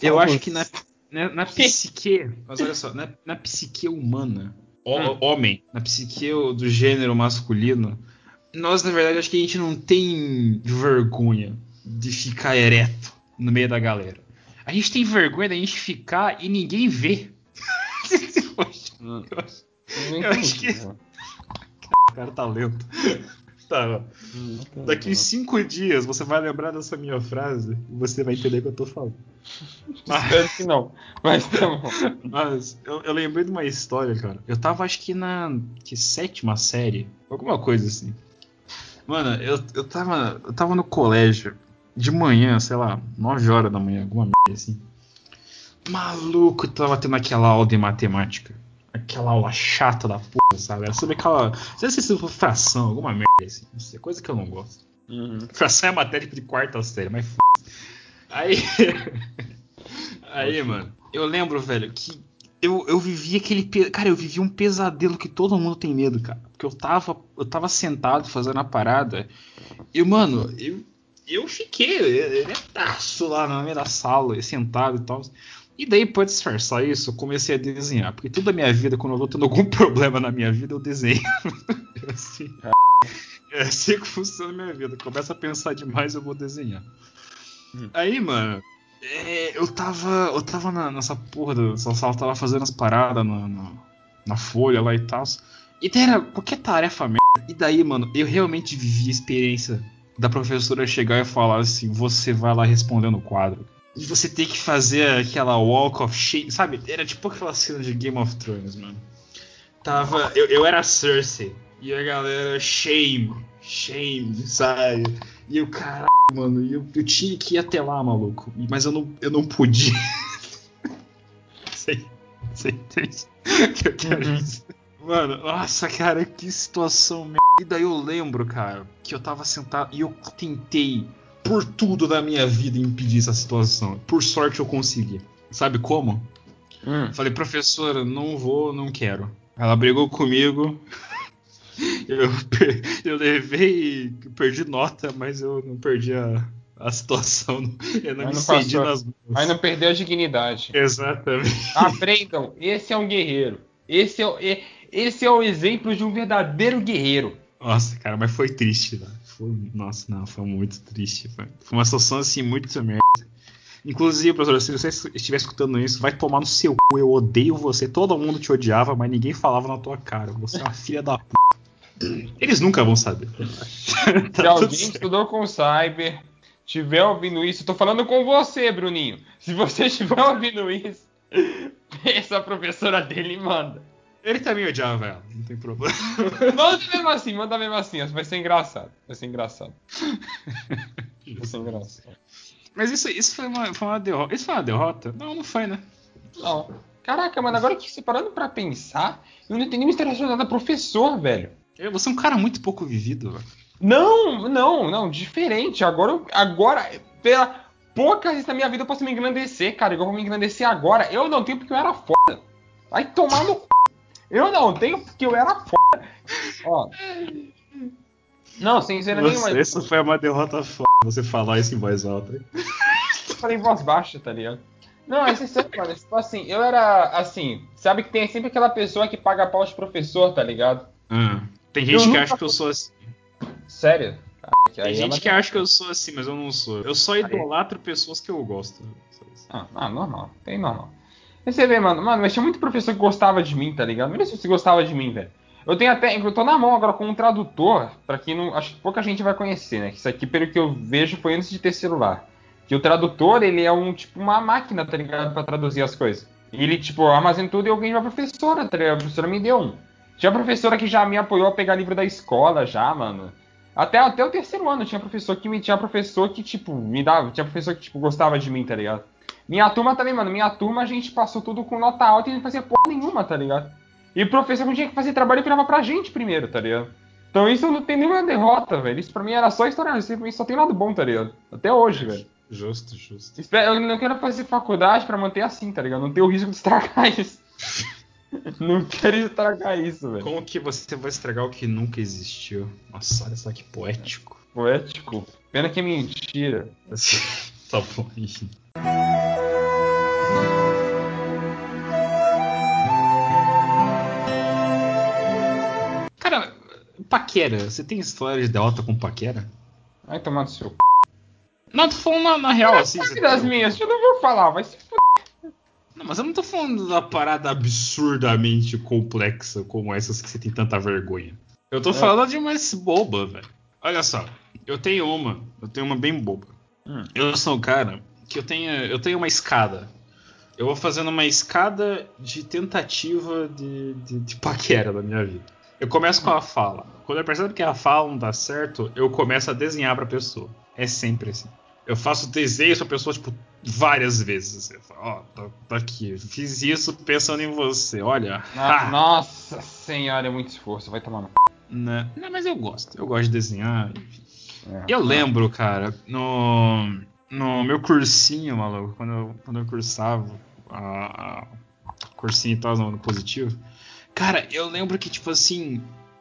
Eu acho que na, na, na psique, mas olha só, na, na psique humana, Hum. homem, na psique do gênero masculino, nós, na verdade, acho que a gente não tem vergonha de ficar ereto no meio da galera. A gente tem vergonha da gente ficar e ninguém vê. Hum. Eu acho- Eu acho que-? O cara tá lento. Tá, Hum, Daqui cinco dias você vai lembrar dessa minha frase e você vai entender o que eu tô falando. Espero que não. Mas tá bom. Mas eu, eu lembrei de uma história, cara. Eu tava acho que na que, sétima série, alguma coisa assim. Mano, eu, eu, tava, eu tava no colégio de manhã, sei lá, 9 horas da manhã, alguma merda assim. Maluco, eu tava tendo aquela aula de matemática. Aquela aula chata da porra, sabe? Era sobre aquela. Não sei se foi fração, alguma merda assim. Não sei, coisa que eu não gosto. Uhum. Fração é matéria de quarta série, mas f... Aí. Aí, mano, eu lembro, velho, que eu, eu vivi aquele. pe- Cara, eu vivi um pesadelo que todo mundo tem medo, cara. Porque eu tava, eu tava sentado fazendo a parada. E, mano, eu, eu fiquei eretaço lá no meio da sala, sentado e tal. E daí, pra disfarçar isso, eu comecei a desenhar. Porque toda a minha vida, quando eu vou tendo algum problema na minha vida, eu desenho. É assim. É assim que funciona a minha vida. Começa a pensar demais, eu vou desenhar. Hum. Aí, mano, é, eu tava. Eu tava na- nessa porra dessa sala, tava fazendo as paradas na, na, na folha lá e tal. E daí era qualquer tarefa merda. E daí, mano, eu realmente vivi a experiência da professora chegar e falar assim: você vai lá responder no quadro. E você tem que fazer aquela walk of shame, sabe? Era tipo aquela cena de Game of Thrones, mano. Tava. Eu, eu era Cersei. E a galera, shame, shame, sabe? E eu, caralho, mano, eu, eu tinha que ir até lá, maluco. Mas eu não, eu não podia. Sei, sei, entende? que eu quero Uhum. dizer. Mano, nossa, cara, que situação merda. E daí eu lembro, cara, que eu tava sentado e eu tentei por tudo da minha vida impedir essa situação. Por sorte eu consegui. Sabe como? Hum. Falei, professora, não vou, não quero. Ela brigou comigo. Eu, eu levei, perdi nota, mas eu não perdi a, a situação. Eu não Mas me não cedi nas mãos. Mas não perdeu a dignidade. Exatamente. Aprendam, esse é um guerreiro. Esse é, o- esse é o exemplo de um verdadeiro guerreiro. Nossa, cara, mas foi triste, velho. Foi, nossa, não, foi muito triste. Foi, foi uma situação assim, muito merda. Inclusive, professor, se você estiver escutando isso, vai tomar no seu cu. Eu odeio você. Todo mundo te odiava, mas ninguém falava na tua cara. Você é uma filha da p. Eles nunca vão saber. Se Tá tudo alguém certo. estudou com cyber, tiver ouvindo isso, tô falando com você, Bruninho. Se você estiver ouvindo isso, essa professora dele manda. Ele também odiava ela, não tem problema. Manda mesmo assim, manda mesmo assim. Vai ser engraçado. Vai ser engraçado. Vai ser engraçado. Mas isso, isso foi, uma, foi uma derrota. Isso foi uma derrota? Não, não foi, né? Não. Caraca, mano, agora que se parando pra pensar, eu não entendi mistério relacionado a professor, velho. Eu- Você é um cara muito pouco vivido, velho. Não, não, não, diferente. Agora, agora, pela poucas vezes na minha vida eu posso me engrandecer, cara. Igual eu vou me engrandecer agora. Eu não tenho porque eu era foda. Vai tomar no c. Eu não tenho porque eu era foda. Ó. Não, sem ser nenhuma. Essa foi uma derrota foda, você falar isso em voz alta. Eu falei em voz baixa, tá ligado? Não, é sério, mano. Tipo assim, eu era assim. Sabe que tem sempre aquela pessoa que paga pau de professor, tá ligado? Ah, tem Eu gente que nunca acha que eu sou assim. Sério? Caraca, Tem aí é gente que acha que eu sou assim, mas eu não sou. Eu só idolatro pessoas que eu gosto. Ah, ah, normal. Tem normal. Aí você vê, mano, mano, mas tinha muito professor que gostava de mim, tá ligado? Não sei se gostava de mim, velho. Eu tenho até. Eu tô na mão agora com um tradutor, pra quem não. Acho que pouca gente vai conhecer, né? Que isso aqui, pelo que eu vejo, foi antes de ter celular. Que o tradutor, ele é um tipo uma máquina, tá ligado? Pra traduzir as coisas. E ele, tipo, armazena tudo e alguém vai pra professora, tá ligado? A professora me deu um. Tinha professora que já me apoiou a pegar livro da escola, já, mano. Até, até o terceiro ano tinha professor que me tinha professor que, tipo, me dava. Tinha professor que, tipo, gostava de mim, tá ligado? Minha turma também, mano. Minha turma a gente passou tudo com nota alta e não fazia porra nenhuma, tá ligado? E o professor quando tinha que fazer trabalho virava pra gente primeiro, tá ligado? Então isso não tem nenhuma derrota, velho. Isso pra mim era só história, isso pra mim só tem lado bom, tá ligado? Até hoje, velho. Justo, justo. Espero- Eu não quero fazer faculdade pra manter assim, tá ligado? Não ter o risco de estragar isso. não quero estragar isso, velho. Como que você vai estragar o que nunca existiu? Nossa, olha só que poético. Poético. Pena que é mentira. tá bom. Paquera. Você tem história de derrota com paquera? Vai tomar no seu c. Não, tô falando na, na real, assim. Sabe você das tem- minhas, eu não vou falar, vai se f... Não, mas eu não tô falando da parada absurdamente complexa como essas que você tem tanta vergonha. Eu tô É. falando de mais boba, velho. Olha só, eu tenho uma, eu tenho uma bem boba. Hum. Eu sou um cara que eu tenho, eu tenho uma escada. Eu vou fazendo uma escada de tentativa de, de, de paquera na minha vida. Eu começo com a fala. Quando eu percebo que a fala não dá certo, eu começo a desenhar pra pessoa. É sempre assim. Eu faço desenhos pra pessoa, tipo, várias vezes. Eu falo, ó, tá, tá aqui. Fiz isso pensando em você. Olha. Ah, ha. Nossa senhora, é muito esforço, vai tomar no c. Né? Não, mas eu gosto. Eu gosto de desenhar. É. Eu lembro, cara, no, no meu cursinho, maluco, quando eu, quando eu cursava a, a cursinho e tal no positivo. Cara, eu lembro que, tipo assim,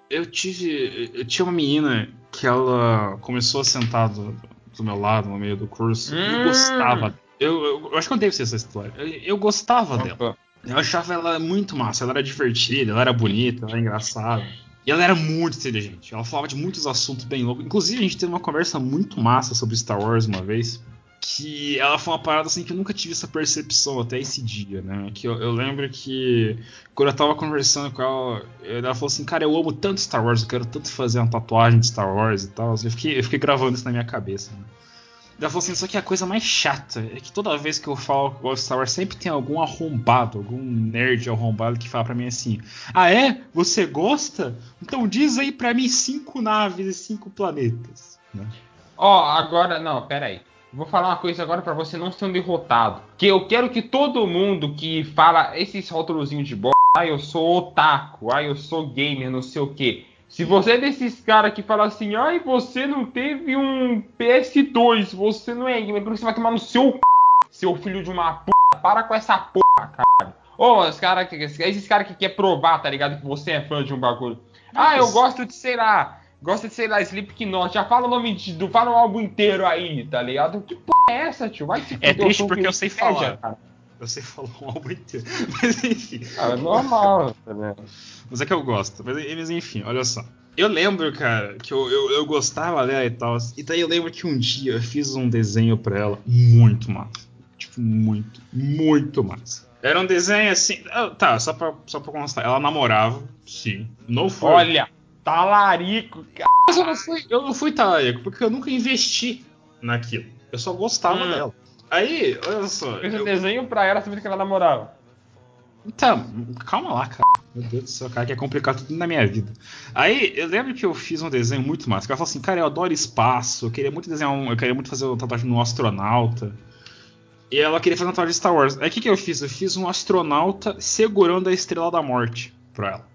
eu tive. Eu tinha uma menina que ela começou a sentar do, do meu lado no meio do curso. E eu Hum. gostava. Eu, eu, eu acho que eu devo ser essa história. Eu, eu gostava dela. Opa. Eu achava ela muito massa, ela era divertida, ela era bonita, ela era engraçada. E ela era muito inteligente. Ela falava de muitos assuntos bem loucos. Inclusive, a gente teve uma conversa muito massa sobre Star Wars uma vez. Que ela foi uma parada assim que eu nunca tive essa percepção até esse dia, né? Que eu, eu lembro que quando eu tava conversando com ela, ela falou assim: Cara, eu amo tanto Star Wars, eu quero tanto fazer uma tatuagem de Star Wars e tal. Eu fiquei, eu fiquei gravando isso na minha cabeça, né? Ela falou assim, só que a coisa mais chata é que toda vez que eu falo que gosto de Star Wars, sempre tem algum arrombado, algum nerd arrombado que fala pra mim assim: Ah, é? Você gosta? Então diz aí pra mim cinco naves e cinco planetas. Né? Ó, agora, não, pera aí. Vou falar uma coisa agora pra você não ser um derrotado. Que eu quero que todo mundo que fala esses rótulozinhos de bosta, ah, eu sou otaku, ah, eu sou gamer, não sei o que. Se você é desses caras que fala assim, ai, você não teve um PS2, você não é gamer, você vai tomar no seu c... seu filho de uma p. Para com essa porra, caralho. Ô, os cara, esses caras que quer provar, tá ligado? Que você é fã de um bagulho. Ah, eu gosto de, sei lá, gosto de, sei lá, Slipknot. Já fala o nome de, fala o álbum inteiro aí, tá ligado? Que porra é essa, tio? Vai se É triste porque eu sei falar. Cara. Eu sei falar um álbum inteiro. Mas enfim. Ah, é normal, vendo? Mas é que eu gosto. Mas, mas enfim, olha só. Eu lembro, cara, que eu, eu, eu, gostava dela e tal. E daí eu lembro que um dia eu fiz um desenho pra ela muito massa. Tipo, muito, muito massa. Era um desenho assim. Ah, tá, só pra, só pra constar. Ela namorava, sim. Não foi. Olha, talarico, cara. Mas eu não fui, eu não fui talarico, porque eu nunca investi naquilo. Eu só gostava hum. dela. Aí, olha só. Fez eu... um desenho pra ela sabendo que ela namorava. Então, calma lá, cara. Meu Deus do céu, cara, que é complicado tudo na minha vida. Aí, eu lembro que eu fiz um desenho muito massa. Que ela falou assim, cara, eu adoro espaço, eu queria muito desenhar um. Eu queria muito fazer uma tatuagem no astronauta. E ela queria fazer uma tatuagem de Star Wars. Aí o que, que eu fiz? Eu fiz um astronauta segurando a estrela da morte pra ela.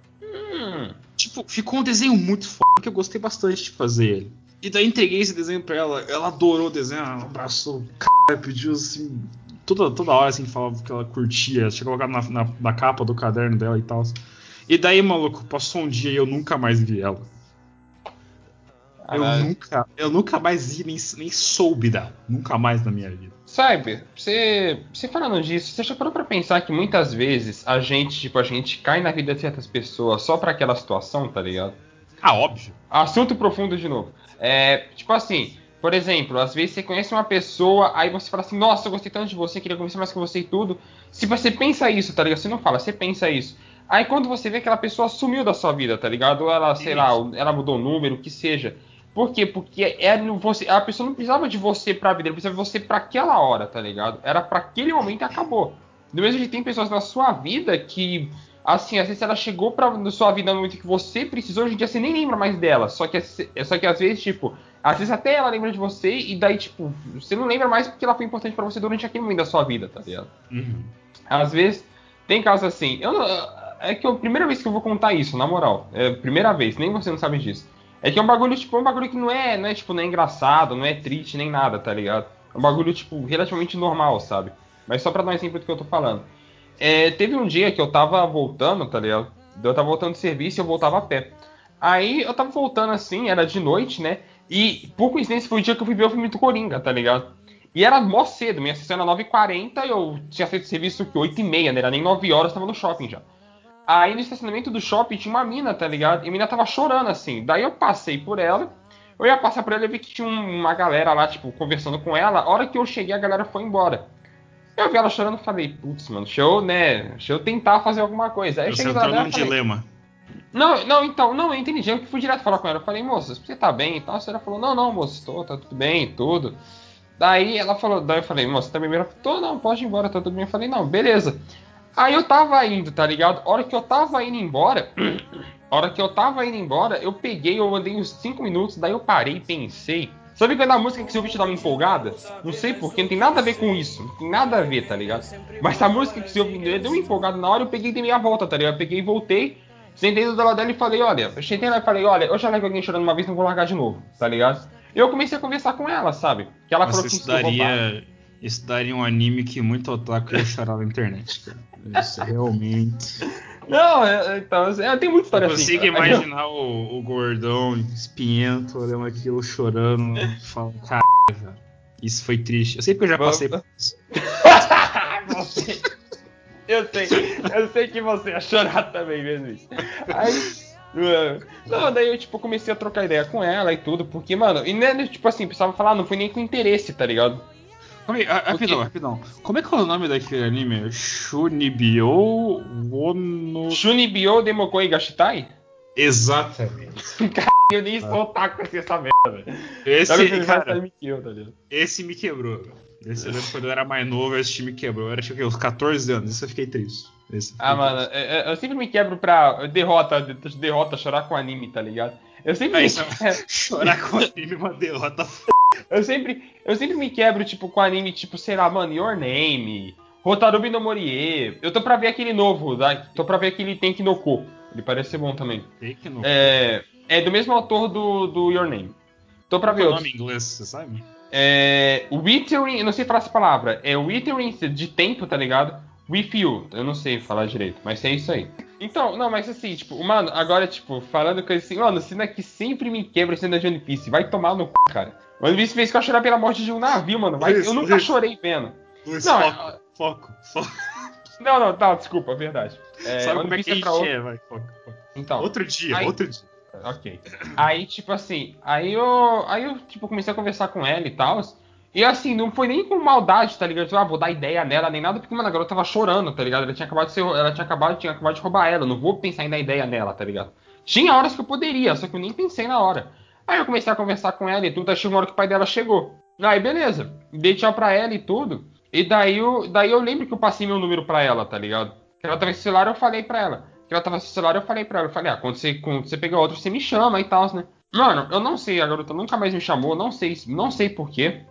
Tipo, ficou um desenho muito foda que eu gostei bastante de fazer ele. E daí entreguei esse desenho pra ela. Ela adorou o desenho, ela abraçou, cara, pediu assim. Toda, toda hora assim falava que ela curtia. Tinha colocado na, na, na capa do caderno dela e tal. E daí, maluco, passou um dia e eu nunca mais vi ela. Eu nunca, eu nunca mais vi, nem, nem soube dela. Nunca mais na minha vida. Sabe, você, você falando disso, você já parou pra pensar que muitas vezes a gente, tipo, a gente cai na vida de certas pessoas só pra aquela situação, tá ligado? Ah, óbvio. Assunto profundo de novo. É, tipo assim, por exemplo, às vezes você conhece uma pessoa, aí você fala assim, nossa, eu gostei tanto de você, queria conversar mais com você e tudo. Se você pensa isso, tá ligado? Você não fala, você pensa isso. Aí quando você vê que aquela pessoa sumiu da sua vida, tá ligado? Ou ela, sei lá, ela mudou o número, o que seja. Por quê? Porque é, você, a pessoa não precisava de você pra vida, ela precisava de você pra aquela hora, tá ligado? Era para aquele momento e acabou. Do mesmo jeito tem pessoas na sua vida que, assim, às vezes ela chegou pra na sua vida no momento que você precisou, hoje em dia você nem lembra mais dela. Só que, só que às vezes, tipo, às vezes até ela lembra de você e daí, tipo, você não lembra mais porque ela foi importante para você durante aquele momento da sua vida, tá ligado? Uhum. Às vezes, tem casos assim, eu não, é que é a primeira vez que eu vou contar isso, na moral. É a primeira vez, nem você não sabe disso. É que é um bagulho, tipo, é um bagulho que não é, não é, tipo, não é engraçado, não é triste, nem nada, tá ligado? É um bagulho, tipo, relativamente normal, sabe? Mas só pra dar um exemplo do que eu tô falando. É, teve um dia que eu tava voltando, tá ligado? Eu tava voltando de serviço e eu voltava a pé. Aí eu tava voltando assim, era de noite, né? E por coincidência foi o dia que eu fui ver o filme do Coringa, tá ligado? E era mó cedo, minha sessão era 9h40 e eu tinha feito serviço que 8h30, né? Era nem 9 horas, tava no shopping já. Aí no estacionamento do shopping tinha uma mina, tá ligado? E a mina tava chorando assim. Daí eu passei por ela. Eu ia passar por ela e vi que tinha uma galera lá, tipo, conversando com ela. A hora que eu cheguei, a galera foi embora. Eu vi ela chorando e falei, putz, mano, deixa eu, né? Deixa eu tentar fazer alguma coisa. Aí eu Você cheguei entrou num dilema. Não, não, então, não, eu entendi. Eu fui direto falar com ela. Eu falei, moça, você tá bem e tal? Ela falou, não, não, moça, tô, tá tudo bem e tudo. Daí ela falou, daí eu falei, moça, tá bem? Ela falou, tô, não, pode ir embora, tá tudo bem. Eu falei, não, beleza. Aí eu tava indo, tá ligado? A hora que eu tava indo embora, a hora que eu tava indo embora, eu peguei, eu andei uns 5 minutos, daí eu parei e pensei. Sabe quando a música que você ouve te dá uma empolgada? Não sei porquê, não tem nada a ver com isso. Não tem nada a ver, tá ligado? Mas a música que você ouve deu uma empolgada na hora, eu peguei e dei minha volta, tá ligado? Eu peguei e voltei, sentei do lado dela e falei, olha, eu sentei lá e falei, olha, eu já levei alguém chorando uma vez, não vou largar de novo, tá ligado? Eu comecei a conversar com ela, sabe? Que ela falou que isso daria, isso daria um anime que muito otaku ia chorar na internet, cara. Isso realmente. Não, é, então, é, tem muita história eu assim. consigo imaginar o, o, gordão espinhento olhando aquilo, chorando, falando, cara, isso foi triste. Eu sei porque eu já passei por isso. você, eu sei, eu sei que você ia chorar também mesmo isso. Aí. Não, daí eu, tipo, comecei a trocar ideia com ela e tudo, porque, mano, e né, tipo assim, precisava falar, não foi nem com interesse, tá ligado? Aí, rapidão, rapidão. Como é que é o nome daquele anime? Shunibyo Wono... Shunibyo Demokoi Gashitai? Exatamente. cara, eu nem sou otaku com essa merda, velho. Esse, cara, me quebrou, tá esse me quebrou, Esse eu lembro quando eu era mais novo, esse time me quebrou. Eu era tipo uns 14 anos, isso eu fiquei triste. Esse ah, mano, eu, eu, sempre me quebro pra derrota, derrota, chorar com anime, tá ligado? Eu sempre. É isso, chorar com anime é uma derrota eu sempre, eu sempre me quebro, tipo, com anime, tipo, sei lá, mano, Your Name, Rotarubi no Morie. Eu tô pra ver aquele novo, tá? tô pra ver aquele Tenki no Ko. Ele parece ser bom também. Tenki no É. É do mesmo autor do, do Your Name. Tô pra ver é o outro. nome em inglês, você sabe? É. Withering, eu não sei falar essa palavra. É Withering de tempo, tá ligado? With you. Eu não sei falar direito, mas é isso aí. Então, não, mas assim, tipo, mano, agora, tipo, falando coisa assim, mano, cena que sempre me quebra cena de One Piece. Vai tomar no c, cara. One Piece fez que eu chorar pela morte de um navio, mano. Luiz, eu nunca Luiz. chorei vendo. Luiz, Não, foco, foco, foco. Não, não, tá, desculpa, verdade. É, Sabe como é que a gente outro. é, vai, foco, foco. Então, Outro dia, Aí- outro dia. Ok. Aí, tipo assim, aí eu, aí eu tipo, comecei a conversar com ela e tal. E assim, não foi nem com maldade, tá ligado? Tipo, ah, vou dar ideia nela, nem nada, porque, mano, a garota tava chorando, tá ligado? Ela tinha acabado de ser. Ela tinha acabado, tinha acabado de roubar ela. eu Não vou pensar em dar ideia nela, tá ligado? Tinha horas que eu poderia, só que eu nem pensei na hora. Aí eu comecei a conversar com ela e tudo, aí chegou uma hora que o pai dela chegou. Aí, beleza. Dei tchau pra ela e tudo. E daí eu, daí eu lembro que eu passei meu número pra ela, tá ligado? Que ela tava sem celular, eu falei pra ela. Que ela tava sem celular, eu falei pra ela. Eu falei, ah, quando você, quando você pegar outro, você me chama e tal, né? Mano, eu não sei, a garota nunca mais me chamou, não sei, não sei porquê.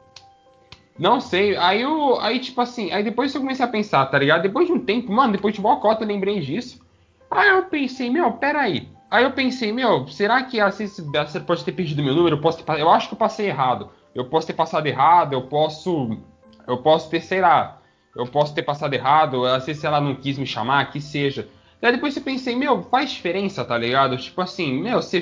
Não sei. Aí eu. Aí, tipo assim, aí depois eu comecei a pensar, tá ligado? Depois de um tempo, mano, depois de Bocota eu lembrei disso. Aí eu pensei, meu, peraí. Aí eu pensei, meu, será que assim, você pode ter perdido meu número? Eu, posso ter, eu acho que eu passei errado. Eu posso ter passado errado, eu posso. Eu posso ter, sei lá. Eu posso ter passado errado, vezes se ela não quis me chamar, que seja. Daí depois eu pensei, meu, faz diferença, tá ligado? Tipo assim, meu, você,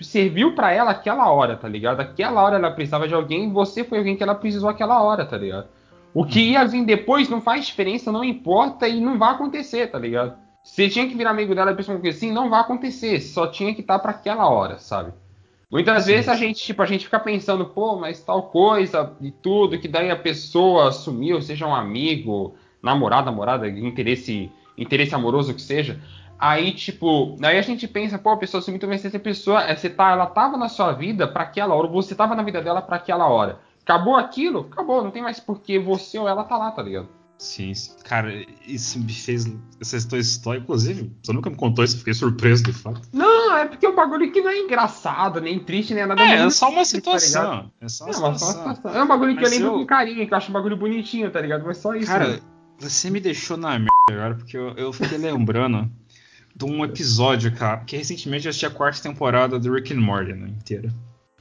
serviu pra ela aquela hora, tá ligado? Aquela hora ela precisava de alguém, você foi alguém que ela precisou aquela hora, tá ligado? O que ia vir depois não faz diferença, não importa e não vai acontecer, tá ligado? Você tinha que virar amigo dela e pensar que assim, não vai acontecer, só tinha que estar pra aquela hora, sabe? Muitas Sim. vezes a gente, tipo, a gente fica pensando, pô, mas tal coisa e tudo, que daí a pessoa sumiu, seja um amigo, namorado, namorada, interesse, interesse amoroso que seja. Aí, tipo, aí a gente pensa, pô, a pessoa sumiu, então essa pessoa, é, você tá, ela tava na sua vida pra aquela hora, você tava na vida dela pra aquela hora. Acabou aquilo? Acabou, não tem mais porque você ou ela tá lá, tá ligado? Sim. Cara, isso me fez. Essa história, inclusive, você nunca me contou isso, fiquei surpreso de fato. Não, é porque é um bagulho que não é engraçado, nem triste, nem nada. É, é só uma simples, tá situação. É só uma É, mas só uma situação. situação. É um bagulho que eu lembro com carinho, que eu acho um bagulho bonitinho, tá ligado? Mas só isso. Cara, né? você me deixou na merda agora, porque eu, eu fiquei lembrando de um episódio, cara, porque recentemente eu assisti a quarta temporada do Rick and Morty, né, inteira.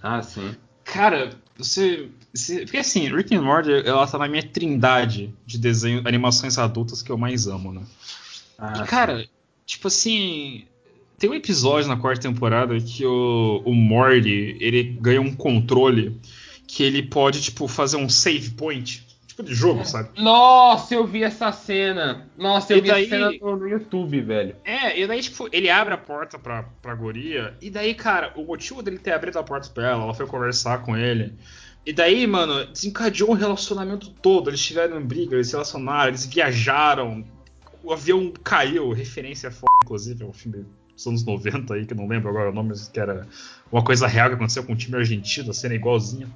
Ah, sim. Cara, você, você- Porque assim, Rick and Morty, ela tá na minha trindade de desenho, animações adultas que eu mais amo, né? Ah, E, cara, tipo assim. Tem um episódio na quarta temporada que o, o Morty ele ganha um controle que ele pode, tipo, fazer um save point. Tipo de jogo, sabe? Nossa, eu vi essa cena. Nossa, eu E vi daí- essa cena no, no YouTube, velho. É, e daí, tipo, ele abre a porta pra, pra guria, e daí, cara, o motivo dele ter abrido a porta pra ela, ela foi conversar com ele. E daí, mano, desencadeou o relacionamento todo. Eles tiveram briga, eles se relacionaram, eles viajaram. O avião caiu, referência foda, inclusive, é um filme dos anos 90 aí, que eu não lembro agora o nome, mas que era uma coisa real que aconteceu com o time argentino, a cena é igualzinha.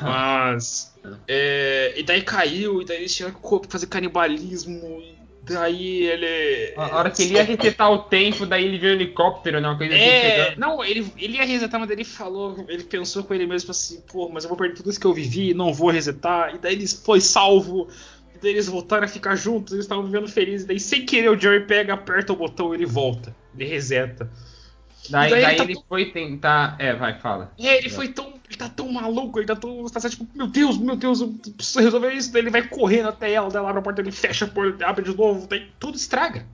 Mas. é, e daí caiu, e daí eles tiveram que fazer canibalismo, e daí ele. A hora que ele ia resetar o tempo, daí ele viu um helicóptero, né? Uma coisa assim. É, pegando. não, ele, ele ia resetar, mas ele falou, ele pensou com ele mesmo assim, pô, mas eu vou perder tudo isso que eu vivi e não vou resetar. E daí ele foi salvo, e daí eles voltaram a ficar juntos, eles estavam vivendo felizes. E daí, sem querer, o Jerry pega, aperta o botão e ele volta. Ele reseta. Daí, daí daí ele tá ele tão- foi tentar. É, vai, fala. É, ele foi tão. Ele tá tão maluco, ele tá tão. Tá tipo, meu Deus, meu Deus, eu preciso resolver isso. Daí ele vai correndo até ela, daí ela abre a porta, ele fecha a porta, abre de novo, daí tudo estraga.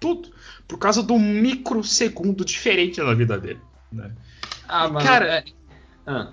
Tudo. Por causa um microsegundo diferente na vida dele. Né? Ah, E, mano. cara- é- Ah.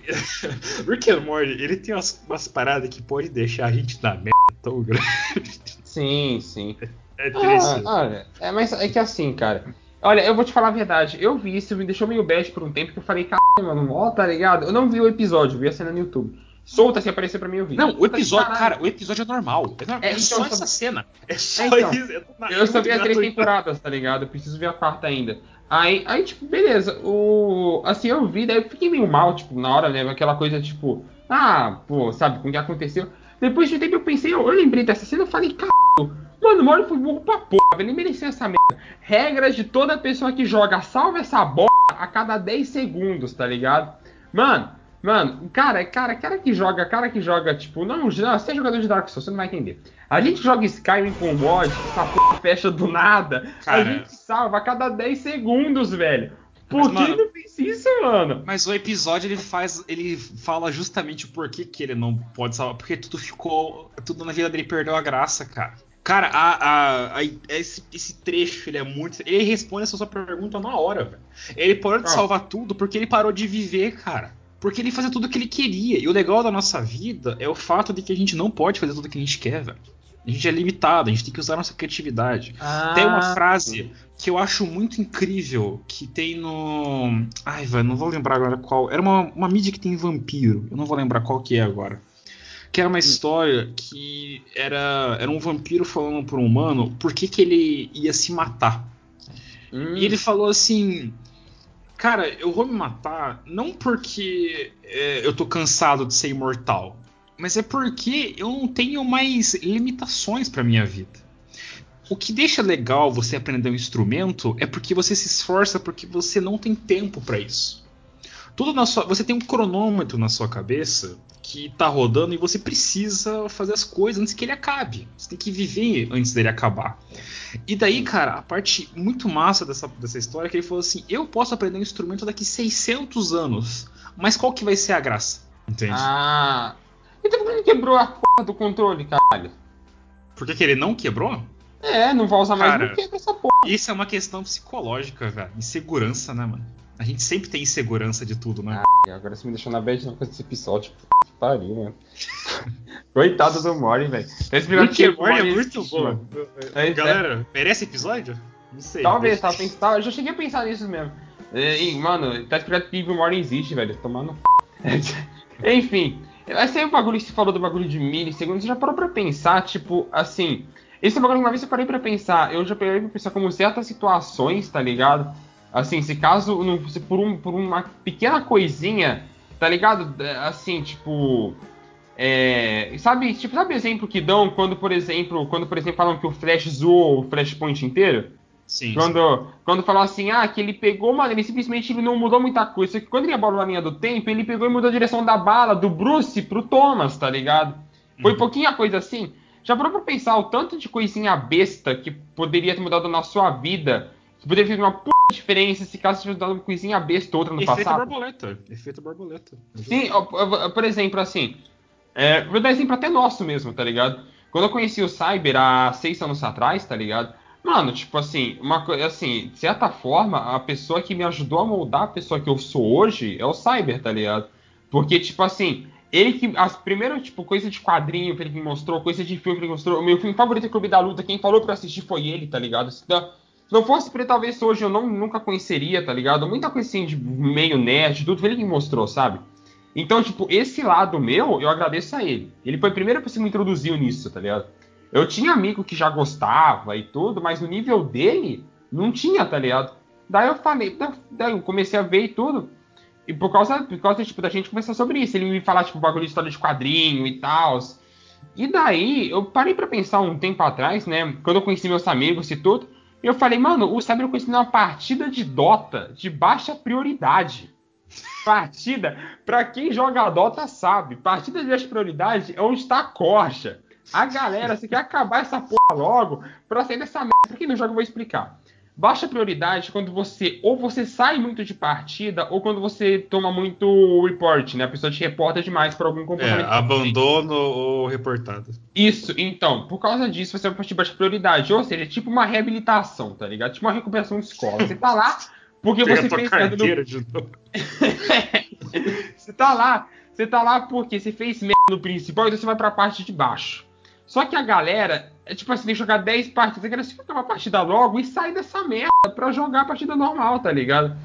Rick and Morty, ele tem umas, umas paradas que pode deixar a gente na merda tão grande. Sim, sim. É triste. Ah, olha, é, mas é que assim, cara. Olha, eu vou te falar a verdade. Eu vi isso, me deixou meio bad por um tempo que eu falei, caralho, mano, ó, tá ligado? Eu não vi o episódio, vi a cena no YouTube. Solta se aparecer pra mim eu vi. Não, o episódio, caralho. cara, o episódio é normal. É, normal. É, É então, só eu essa cena. É só É, então, isso. É Eu só vi as três temporadas, tá ligado? Eu preciso ver a quarta ainda. Aí, aí, tipo, beleza. O... Assim, eu vi, daí eu fiquei meio mal, tipo, na hora, né? Aquela coisa, tipo, ah, pô, sabe, com o que aconteceu. Depois de um tempo eu pensei, eu, eu lembrei dessa cena, eu falei, caralho, mano, o Mori foi burro pra porra, velho, ele merecia essa merda. Regras de toda pessoa que joga, salva essa bola a cada 10 segundos, tá ligado? Mano, mano, cara, cara, cara que joga, cara que joga, tipo, não, não, você é jogador de Dark Souls, você não vai entender. A gente joga Skyrim com mod, essa porra fecha do nada. Cara. A gente salva a cada 10 segundos, velho. Por Mas, que mano- ele não fez isso, mano? Mas o episódio ele faz. Ele fala justamente o porquê que ele não pode salvar. Porque tudo ficou. Tudo na vida dele perdeu a graça, cara. Cara, a, a- a- esse, esse trecho ele é muito. Ele responde essa sua pergunta na hora, velho. Ele parou de Ah. salvar tudo porque ele parou de viver, cara. Porque ele fazia tudo o que ele queria. E o legal da nossa vida é o fato de que a gente não pode fazer tudo o que a gente quer, velho. A gente é limitado, a gente tem que usar a nossa criatividade. Tem uma frase que eu acho muito incrível que tem no. Ai, velho, não vou lembrar agora qual. Era uma, uma mídia que tem vampiro. Eu não vou lembrar qual que é agora. Que era uma história que era, era um vampiro falando pro humano por que, que ele ia se matar. Hum, E ele falou assim: Cara, eu vou me matar não porque é, eu tô cansado de ser imortal, mas é porque eu não tenho mais limitações pra minha vida. O que deixa legal você aprender um instrumento é porque você se esforça porque você não tem tempo pra isso. Tudo na sua, você tem um cronômetro na sua cabeça que tá rodando e você precisa fazer as coisas antes que ele acabe. Você tem que viver antes dele acabar. E daí, cara, a parte muito massa dessa, dessa história é que ele falou assim: eu posso aprender um instrumento daqui 600 anos, mas qual que vai ser a graça? Entende? Ah. Então por que ele quebrou a porra do controle, caralho? Por que, que ele não quebrou? É, não vai usar mais Cara. quebra essa porra. Isso é uma questão psicológica, velho. Insegurança, né, mano? A gente sempre tem insegurança de tudo, né? E agora você me deixou na bad não fazer esse episódio. Que pariu, mano. Coitado do Mori, velho. Porque que o Mori é muito existe, bom. É, Galera, merece episódio? Não sei. Talvez, tava pensando, eu já cheguei a pensar nisso mesmo. É, e, mano, tá explicado que o Mori existe, velho. Tomando. Enfim, esse aí é o bagulho que você falou do bagulho de milissegundos. Você já parou pra pensar, tipo, assim. Esse é bagulho uma vez eu parei pra pensar. Eu já parei pra pensar como certas situações, tá ligado? Assim, se caso se por, um, por uma pequena coisinha, tá ligado? É, Assim, tipo. É, sabe, tipo, sabe o exemplo que dão quando, por exemplo, quando, por exemplo, falam que o Flash zoou o Flashpoint inteiro? Sim. Quando, quando falam assim, ah, que ele pegou, mano, ele simplesmente ele não mudou muita coisa. Só que quando ele abalou a linha do tempo, ele pegou e mudou a direção da bala do Bruce pro Thomas, tá ligado? Foi Uhum. pouquinha coisa assim. Já parou pra pensar o tanto de coisinha besta que poderia ter mudado na sua vida? Poderia ter feito uma puta diferença se caso tivesse dado uma coisinha besta ou outra no Efeito passado? borboleta. Efeito borboleta. Sim, por exemplo, assim. é, vou dar exemplo até nosso mesmo, tá ligado? Quando eu conheci o Cyber há seis anos atrás, tá ligado? Mano, tipo assim, uma coisa assim, de certa forma, a pessoa que me ajudou a moldar a pessoa que eu sou hoje é o Cyber, tá ligado? Porque, tipo assim, ele que. As primeiras, tipo, coisa de quadrinho que ele me mostrou, coisa de filme que ele mostrou. O meu filme favorito é Clube da Luta, quem falou pra eu assistir foi ele, tá ligado? Se não, se não fosse pra ele, talvez hoje eu não, nunca conheceria, tá ligado? Muita coisa assim de meio nerd, tudo ele que mostrou, sabe? Então, tipo, esse lado meu, eu agradeço a ele. Ele foi a primeira pessoa que me introduziu nisso, tá ligado? Eu tinha amigo que já gostava e tudo, mas no nível dele, não tinha, tá ligado? Daí eu falei, da- daí eu comecei a ver e tudo. E por causa, por causa tipo, da gente conversar sobre isso. Ele me falar, tipo, bagulho de história de quadrinho e tal. E daí, eu parei pra pensar um tempo atrás, né? Quando eu conheci meus amigos e tudo. Eu falei, mano, o Cyber eu conheci numa partida de Dota de baixa prioridade. Partida, pra quem joga Dota sabe, partida de baixa prioridade é onde tá a corja. A galera, você quer acabar essa porra logo pra sair dessa merda. Pra quem não joga, eu vou explicar. Baixa prioridade quando você ou você sai muito de partida ou quando você toma muito report, né? A pessoa te reporta demais por algum É, comportamento. abandono ou reportado. Isso, então, por causa disso você vai partir de baixa prioridade. Ou seja, é tipo uma reabilitação, tá ligado? Tipo uma recuperação de escola. Você tá lá porque Pega você fez merda no você tá lá, você tá lá porque você fez merda no principal, então você vai pra parte de baixo. Só que a galera, é tipo assim, tem que jogar 10 partidas, a galera se acabar a partida logo e sai dessa merda pra jogar a partida normal, tá ligado?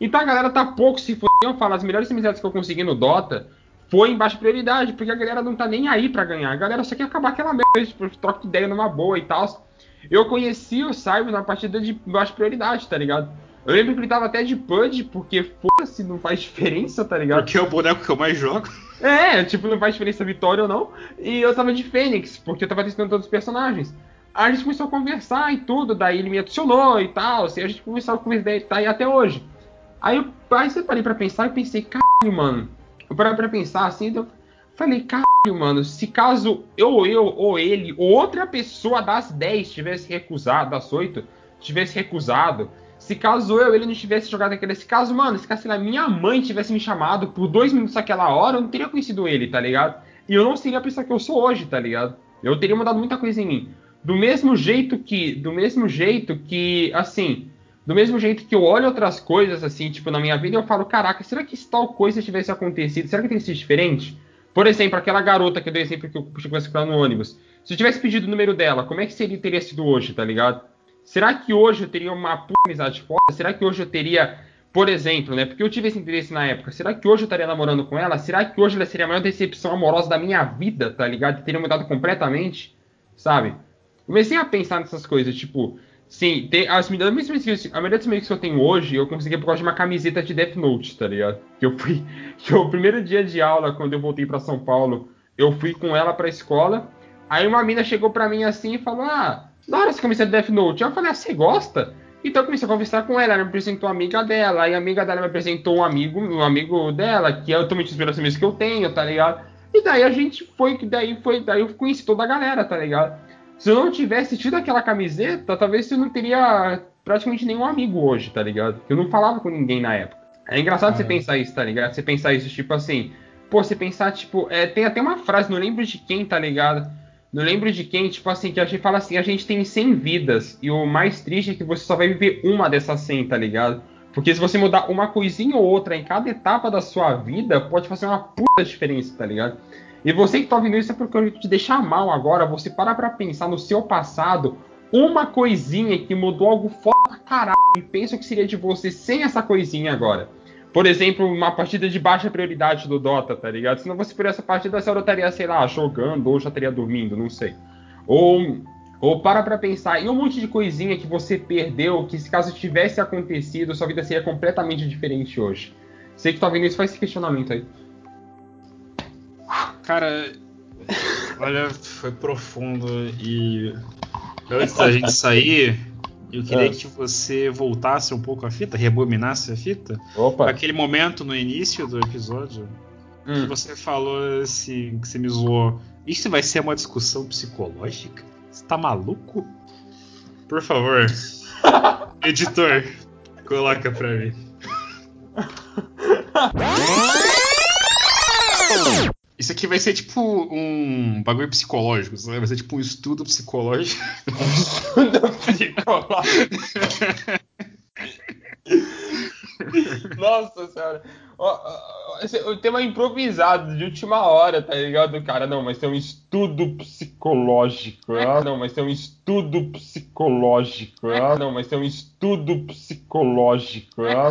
Então a galera tá pouco se fodendo, eu falo, as melhores amizades que eu consegui no Dota foi em baixa prioridade, porque a galera não tá nem aí pra ganhar, a galera só quer acabar aquela merda, tipo, troca de ideia numa boa e tal. Eu conheci o Cyber na partida de baixa prioridade, tá ligado? Eu lembro que ele tava até de PUD, porque foda-se, não faz diferença, tá ligado? Porque é o boneco que eu mais jogo. É, tipo, não faz diferença vitória ou não. E eu tava de Fênix, porque eu tava testando todos os personagens. Aí a gente começou a conversar e tudo, daí ele me adicionou e tal, assim, a gente começou a conversar e tá aí até hoje. Aí eu, aí eu parei pra pensar e pensei, caralho, mano. Eu parei pra pensar assim, eu falei, caralho, mano, se caso eu, eu, ou ele, ou outra pessoa das 10 tivesse recusado, das 8, tivesse recusado, Se caso eu ele não tivesse jogado aquele. Se caso, mano, se caso, sei lá, minha mãe tivesse me chamado por dois minutos naquela hora, eu não teria conhecido ele, tá ligado? E eu não seria a pessoa que eu sou hoje, tá ligado? Eu teria mudado muita coisa em mim. Do mesmo jeito que. Do mesmo jeito que. Assim. Do mesmo jeito que eu olho outras coisas, assim, tipo, na minha vida, eu falo, caraca, será que se tal coisa tivesse acontecido, será que teria sido diferente? Por exemplo, aquela garota que eu dei exemplo que eu tivesse ficado no ônibus. Se eu tivesse pedido o número dela, como é que seria, teria sido hoje, tá ligado? Será que hoje eu teria uma puta amizade foda? Será que hoje eu teria, por exemplo, né? Porque eu tive esse interesse na época. Será que hoje eu estaria namorando com ela? Será que hoje ela seria a maior decepção amorosa da minha vida, tá ligado? Teria mudado completamente, sabe? Comecei a pensar nessas coisas, tipo, sim, tem, as, a, a maioria dos que eu tenho hoje, eu consegui por causa de uma camiseta de Death Note, tá ligado? Que eu fui, que o primeiro dia de aula, quando eu voltei para São Paulo, eu fui com ela pra escola. Aí uma mina chegou pra mim assim e falou: Ah, da hora essa camiseta de Death Note. Eu falei, ah, você gosta? Então eu comecei a conversar com ela, ela me apresentou a amiga dela, aí a amiga dela me apresentou um amigo, um amigo dela, que é totalmente melhores amigos que eu tenho, tá ligado? E daí a gente foi, daí foi, daí eu conheci toda a galera, tá ligado? Se eu não tivesse tido aquela camiseta, talvez eu não teria praticamente nenhum amigo hoje, tá ligado? Eu não falava com ninguém na época. É engraçado é. você pensar isso, tá ligado? Você pensar isso, tipo assim, pô, você pensar, tipo, é, tem até uma frase, não lembro de quem, tá ligado? Não lembro de quem, tipo assim, que a gente fala assim, a gente tem 100 vidas, e o mais triste é que você só vai viver uma dessas 100, tá ligado? Porque se você mudar uma coisinha ou outra em cada etapa da sua vida, pode fazer uma puta diferença, tá ligado? E você que tá ouvindo isso é porque eu te deixar mal agora, você para pra pensar no seu passado, uma coisinha que mudou algo foda pra caralho, e pensa o que seria de você sem essa coisinha agora por exemplo, uma partida de baixa prioridade do Dota, tá ligado? Se não fosse por essa partida, você estaria, sei lá, jogando ou já estaria dormindo, não sei. Ou, ou para pra pensar, e um monte de coisinha que você perdeu, que se caso tivesse acontecido, sua vida seria completamente diferente hoje. Sei que tá vendo isso, faz esse questionamento aí. Cara, olha, foi profundo e antes da gente sair, eu queria é. que você voltasse um pouco a fita, rebominasse a fita. Opa. Aquele momento no início do episódio hum. que você falou assim, que você me zoou. Isso vai ser uma discussão psicológica? Você tá maluco? Por favor, editor, coloca pra mim. Isso aqui vai ser tipo um bagulho psicológico, sabe? Vai ser tipo um estudo psicológico. estudo psicológico. Nossa senhora. O tema improvisado de última hora, tá ligado, cara? Não, mas tem um estudo psicológico. Ah, não, mas tem um estudo psicológico. Ah, não, mas tem um estudo psicológico. Ah,